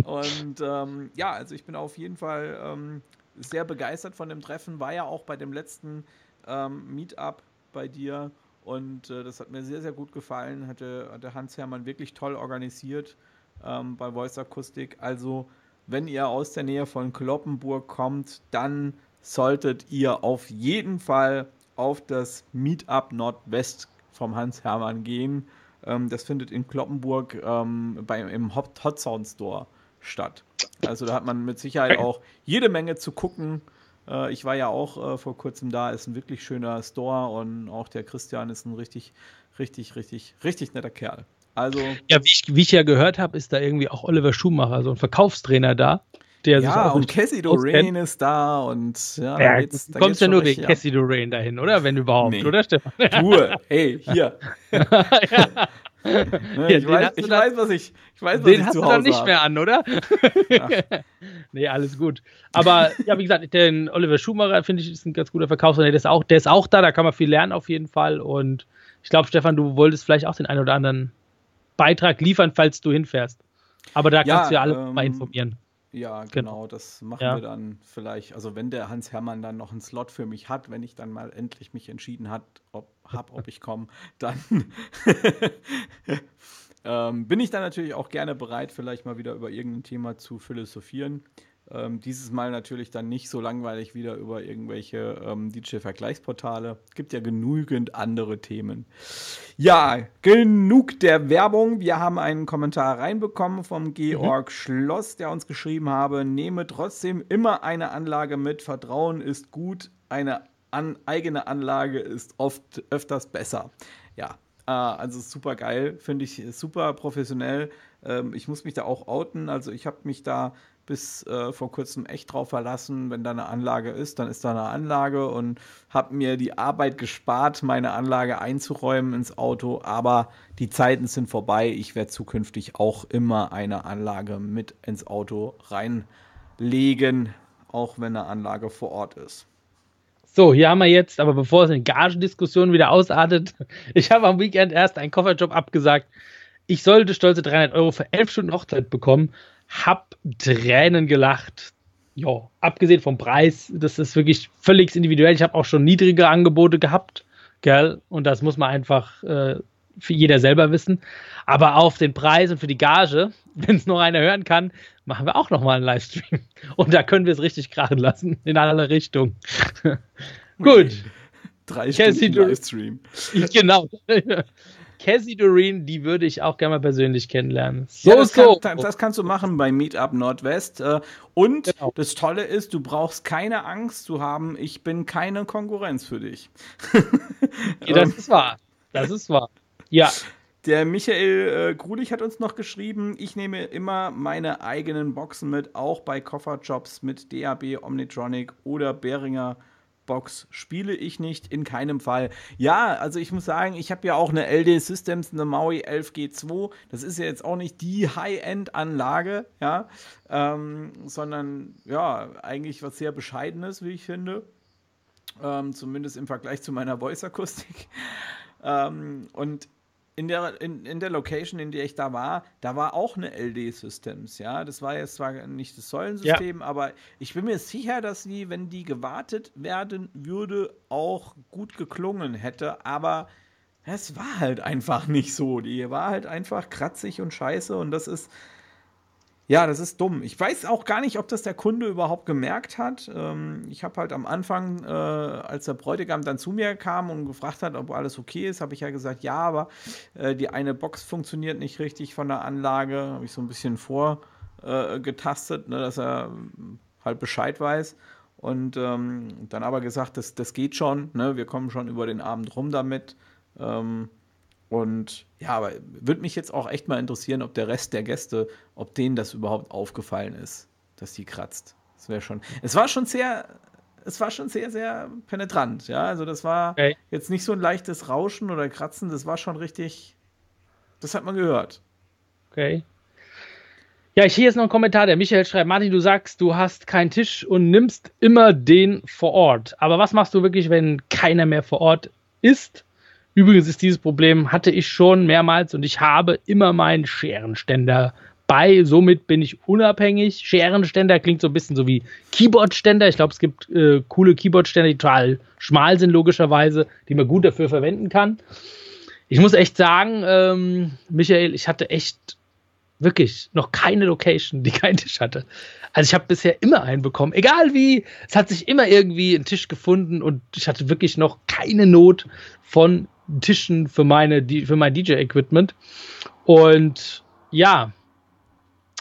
und ähm, ja, also ich bin auf jeden Fall ähm, sehr begeistert von dem Treffen. War ja auch bei dem letzten ähm, Meetup bei dir und äh, das hat mir sehr, sehr gut gefallen. Hatte, hatte Hans Hermann wirklich toll organisiert ähm, bei Voice Akustik. Also, wenn ihr aus der Nähe von Kloppenburg kommt, dann solltet ihr auf jeden Fall auf das Meetup Nordwest vom Hans Hermann gehen. Ähm, das findet in Kloppenburg ähm, bei, im Hot, Hot Sound Store statt. Also da hat man mit Sicherheit auch jede Menge zu gucken. Äh, ich war ja auch äh, vor kurzem da, ist ein wirklich schöner Store und auch der Christian ist ein richtig, richtig, richtig, richtig netter Kerl. Also. Ja, wie ich, wie ich ja gehört habe, ist da irgendwie auch Oliver Schumacher, so ein Verkaufstrainer da. Der ja, und Cassie Doreen ist da und ja, ja geht's, du kommst ja nur wegen Cassie Doreen dahin, oder? Wenn überhaupt, nee. oder Stefan? [LAUGHS] Du, hey, hier. [LAUGHS] ja. Ne, ich, weiß, ich dann, weiß, was ich, ich weiß, was den ich hast du dann nicht hab. mehr an, oder? [LAUGHS] nee, alles gut. Aber ja, wie gesagt, den Oliver Schumacher finde ich ist ein ganz guter Verkaufsredner. Der ist auch, der ist auch da, da kann man viel lernen auf jeden Fall. Und ich glaube, Stefan, du wolltest vielleicht auch den einen oder anderen Beitrag liefern, falls du hinfährst. Aber da kannst ja, du ja alle ähm, mal informieren. Ja, genau, genau. das machen ja. wir dann vielleicht. Also wenn der Hans Hermann dann noch einen Slot für mich hat, wenn ich dann mal endlich mich entschieden hat, ob, hab, ob ich komme, [LAUGHS] dann [LAUGHS] ähm, bin ich dann natürlich auch gerne bereit, vielleicht mal wieder über irgendein Thema zu philosophieren. Ähm, dieses Mal natürlich dann nicht so langweilig wieder über irgendwelche ähm, DJ-Vergleichsportale. Gibt ja genügend andere Themen. Ja, genug der Werbung. Wir haben einen Kommentar reinbekommen vom Georg mhm. Schloss, der uns geschrieben habe, nehme trotzdem immer eine Anlage mit. Vertrauen ist gut, eine an eigene Anlage ist oft öfters besser. Ja, äh, also super geil, finde ich super professionell. Ähm, ich muss mich da auch outen. Also ich habe mich da bis äh, vor kurzem echt drauf verlassen, wenn da eine Anlage ist, dann ist da eine Anlage und habe mir die Arbeit gespart, meine Anlage einzuräumen ins Auto. Aber die Zeiten sind vorbei. Ich werde zukünftig auch immer eine Anlage mit ins Auto reinlegen, auch wenn eine Anlage vor Ort ist. So, hier haben wir jetzt, aber bevor es in Gagendiskussion wieder ausartet, [LAUGHS] ich habe am Weekend erst einen Kofferjob abgesagt. Ich sollte stolze 300 Euro für 11 Stunden Hochzeit bekommen, hab Tränen gelacht. Ja, abgesehen vom Preis, das ist wirklich völlig individuell. Ich habe auch schon niedrige Angebote gehabt, gell? Und das muss man einfach äh, für jeder selber wissen. Aber auf den Preis und für die Gage, [LAUGHS] wenn es noch einer hören kann, machen wir auch noch mal einen Livestream. Und da können wir es richtig krachen lassen, in alle Richtungen. [LAUGHS] Gut. Drei Stunden Livestream. genau. [LAUGHS] Cassie Doreen, die würde ich auch gerne mal persönlich kennenlernen. So, ja, das, so. Kann, das kannst du machen bei Meetup Nordwest. Äh, und genau. das Tolle ist, du brauchst keine Angst zu haben, ich bin keine Konkurrenz für dich. [LAUGHS] ja, das ist wahr. Das ist wahr. Ja. Der Michael äh, Grulich hat uns noch geschrieben, ich nehme immer meine eigenen Boxen mit, auch bei Kofferjobs mit DAB, Omnitronic oder Behringer Box spiele ich nicht, in keinem Fall. Ja, also ich muss sagen, ich habe ja auch eine LD Systems, eine Maui 11G2. Das ist ja jetzt auch nicht die High-End-Anlage, ja, ähm, sondern ja, eigentlich was sehr Bescheidenes, wie ich finde. Ähm, zumindest im Vergleich zu meiner Voice-Akustik. [LAUGHS] Ähm, und in der, in, in der Location, in der ich da war, da war auch eine LD-Systems, ja. Das war jetzt zwar nicht das Säulensystem, ja. aber ich bin mir sicher, dass sie, wenn die gewartet werden würde, auch gut geklungen hätte, aber es war halt einfach nicht so. Die war halt einfach kratzig und scheiße und das ist ja, das ist dumm. Ich weiß auch gar nicht, ob das der Kunde überhaupt gemerkt hat. Ähm, ich habe halt am Anfang, äh, als der Bräutigam dann zu mir kam und gefragt hat, ob alles okay ist, habe ich ja gesagt, ja, aber äh, die eine Box funktioniert nicht richtig von der Anlage. Habe ich so ein bisschen vorgetastet, äh, ne, dass er halt Bescheid weiß. Und ähm, dann aber gesagt, das, das geht schon, ne? wir kommen schon über den Abend rum damit. Ähm, und ja, aber würde mich jetzt auch echt mal interessieren, ob der Rest der Gäste, ob denen das überhaupt aufgefallen ist, dass die kratzt. Das wäre schon. Es war schon sehr, es war schon sehr, sehr penetrant, ja. Also das war okay. jetzt nicht so ein leichtes Rauschen oder Kratzen, das war schon richtig. Das hat man gehört. Okay. Ja, ich hier jetzt noch einen Kommentar. Der Michael schreibt, Martin, du sagst, du hast keinen Tisch und nimmst immer den vor Ort. Aber was machst du wirklich, wenn keiner mehr vor Ort ist? Übrigens ist dieses Problem, hatte ich schon mehrmals und ich habe immer meinen Scherenständer bei. Somit bin ich unabhängig. Scherenständer klingt so ein bisschen so wie Keyboardständer. Ich glaube, es gibt äh, coole Keyboardständer, die total schmal sind, logischerweise, die man gut dafür verwenden kann. Ich muss echt sagen, ähm, Michael, ich hatte echt wirklich noch keine Location, die keinen Tisch hatte. Also ich habe bisher immer einen bekommen, egal wie. Es hat sich immer irgendwie ein Tisch gefunden und ich hatte wirklich noch keine Not von Tischen für, meine, für mein DJ-Equipment. Und ja,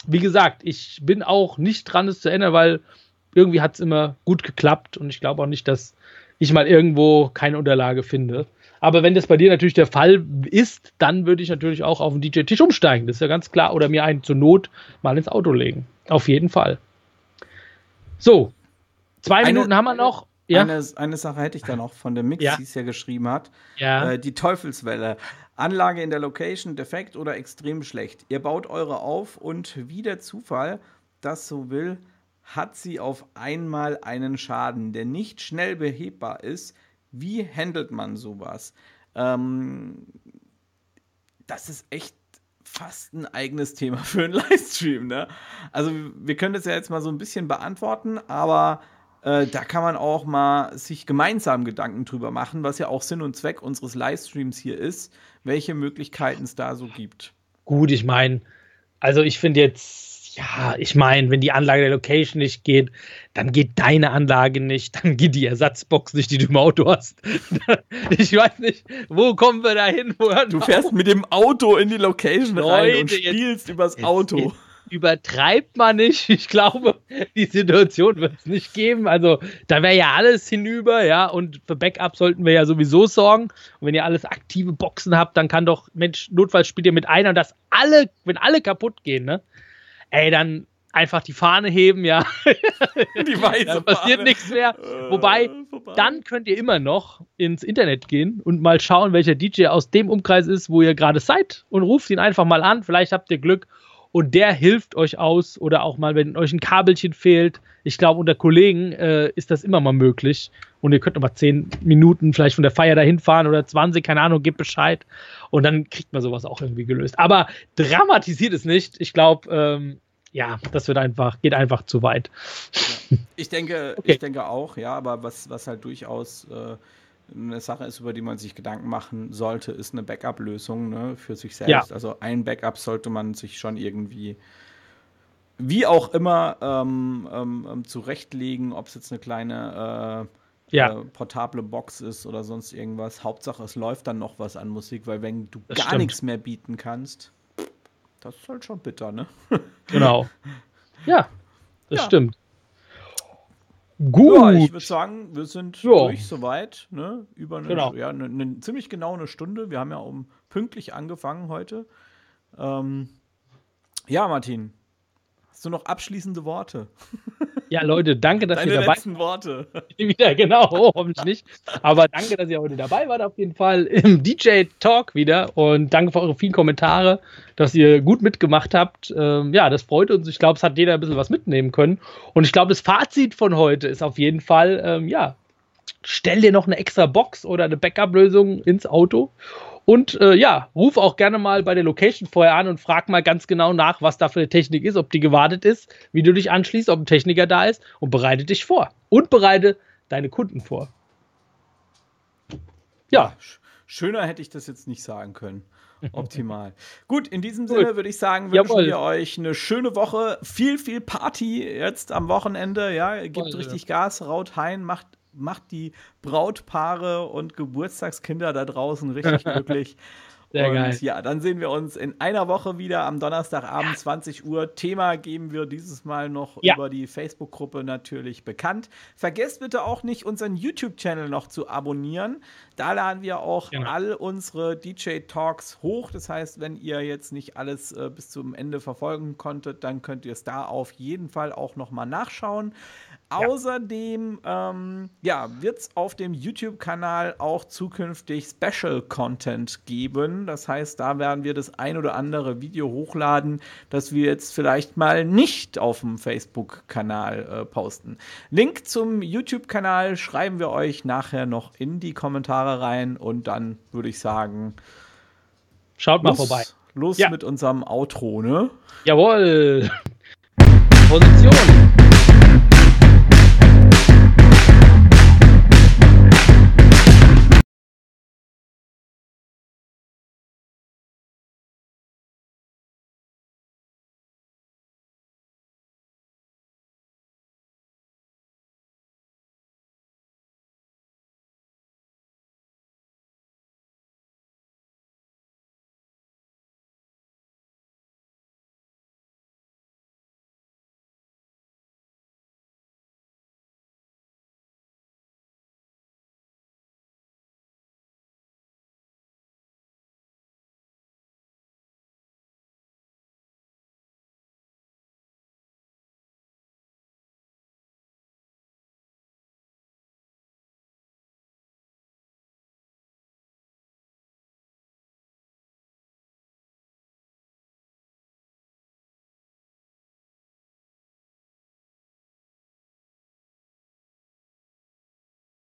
wie gesagt, ich bin auch nicht dran, es zu ändern, weil irgendwie hat es immer gut geklappt und ich glaube auch nicht, dass ich mal irgendwo keine Unterlage finde. Aber wenn das bei dir natürlich der Fall ist, dann würde ich natürlich auch auf den DJ-Tisch umsteigen. Das ist ja ganz klar. Oder mir einen zur Not mal ins Auto legen. Auf jeden Fall. So, zwei Eine, Minuten haben wir noch. Ja? Eine, eine Sache hätte ich da noch von der Mix, ja. die es ja geschrieben hat. Ja. Äh, die Teufelswelle. Anlage in der Location defekt oder extrem schlecht. Ihr baut eure auf und wie der Zufall das so will, hat sie auf einmal einen Schaden, der nicht schnell behebbar ist. Wie handelt man sowas? Ähm, das ist echt fast ein eigenes Thema [LAUGHS] für einen Livestream. Ne? Also wir können das ja jetzt mal so ein bisschen beantworten, aber äh, da kann man auch mal sich gemeinsam Gedanken drüber machen, was ja auch Sinn und Zweck unseres Livestreams hier ist, welche Möglichkeiten es da so gibt. Gut, ich meine, also ich finde jetzt, ja, ich meine, wenn die Anlage der Location nicht geht, dann geht deine Anlage nicht, dann geht die Ersatzbox nicht, die du im Auto hast. [LAUGHS] ich weiß nicht, wo kommen wir da hin? Du fährst mit dem Auto in die Location Leute, rein und spielst jetzt, übers Auto. Jetzt, übertreibt man nicht. [LAUGHS] Ich glaube, die Situation wird es nicht geben. Also da wäre ja alles hinüber, ja. Und für Backup sollten wir ja sowieso sorgen. Und wenn ihr alles aktive Boxen habt, dann kann doch, Mensch, notfalls spielt ihr mit einer und das alle, wenn alle kaputt gehen, ne? Ey, dann einfach die Fahne heben, ja. [LAUGHS] Die weiße da passiert Fahne. nichts mehr. Äh, Wobei, vorbei. Dann könnt ihr immer noch ins Internet gehen und mal schauen, welcher DJ aus dem Umkreis ist, wo ihr gerade seid und ruft ihn einfach mal an. Vielleicht habt ihr Glück und der hilft euch aus oder auch mal, wenn euch ein Kabelchen fehlt. Ich glaube, unter Kollegen äh, ist das immer mal möglich. Und ihr könnt noch mal 10 Minuten vielleicht von der Feier dahin fahren oder 20, keine Ahnung, gebt Bescheid. Und dann kriegt man sowas auch irgendwie gelöst. Aber dramatisiert es nicht. Ich glaube, ähm, ja, das wird einfach, geht einfach zu weit. Ich denke, [LAUGHS] Okay. ich denke auch, ja, aber was, was halt durchaus äh, eine Sache ist, über die man sich Gedanken machen sollte, ist eine Backup-Lösung ne, für sich selbst. Ja. Also ein Backup sollte man sich schon irgendwie, wie auch immer, ähm, ähm, ähm, zurechtlegen, ob es jetzt eine kleine äh, Ja. äh, portable Box ist oder sonst irgendwas. Hauptsache, es läuft dann noch was an Musik, weil wenn du Das gar nichts mehr bieten kannst, das ist halt schon bitter, ne? Genau. [LAUGHS] Ja, das Ja. stimmt. Gut. Ja, ich würde sagen, wir sind Ja. durch soweit. Ne? Über eine, Genau. ja, eine, eine ziemlich genau eine Stunde. Wir haben ja um pünktlich angefangen heute. Ähm, ja, Martin, hast du noch abschließende Worte? [LAUGHS] Ja, Leute, danke, dass Deine ihr dabei letzten Worte. wieder, genau, [LAUGHS] oh, hoffentlich nicht. Aber danke, dass ihr heute dabei wart, auf jeden Fall im DJ Talk wieder. Und danke für eure vielen Kommentare, dass ihr gut mitgemacht habt. Ähm, ja, das freut uns. Ich glaube, es hat jeder ein bisschen was mitnehmen können. Und ich glaube, das Fazit von heute ist auf jeden Fall, ähm, ja, stell dir noch eine extra Box oder eine Backup-Lösung ins Auto. Und äh, ja, ruf auch gerne mal bei der Location vorher an und frag mal ganz genau nach, was da für eine Technik ist, ob die gewartet ist, wie du dich anschließt, ob ein Techniker da ist und bereite dich vor. Und bereite deine Kunden vor. Ja, sch- Schöner hätte ich das jetzt nicht sagen können. [LAUGHS] Optimal. Gut, in diesem Gut. Sinne würde ich sagen, wünschen Jawohl. wir euch eine schöne Woche. Viel, viel Party jetzt am Wochenende. Ja, gebt Jawohl. richtig Gas, raut heim, macht, macht die Brautpaare und Geburtstagskinder da draußen richtig [LAUGHS] glücklich. Sehr und geil. ja, dann sehen wir uns in einer Woche wieder am Donnerstagabend 20 Uhr. Thema geben wir dieses Mal noch Ja. über die Facebook-Gruppe natürlich bekannt. Vergesst bitte auch nicht, unseren YouTube-Channel noch zu abonnieren. Da laden wir auch Genau. all unsere DJ-Talks hoch. Das heißt, wenn ihr jetzt nicht alles äh, bis zum Ende verfolgen konntet, dann könnt ihr es da auf jeden Fall auch noch mal nachschauen. Außerdem ähm, ja, wird es auf dem YouTube-Kanal auch zukünftig Special-Content geben. Das heißt, da werden wir das ein oder andere Video hochladen, das wir jetzt vielleicht mal nicht auf dem Facebook-Kanal äh, posten. Link zum YouTube-Kanal schreiben wir euch nachher noch in die Kommentare rein und dann würde ich sagen, Schaut mal los, vorbei. los Ja. mit unserem Outro, ne? Jawohl. Position.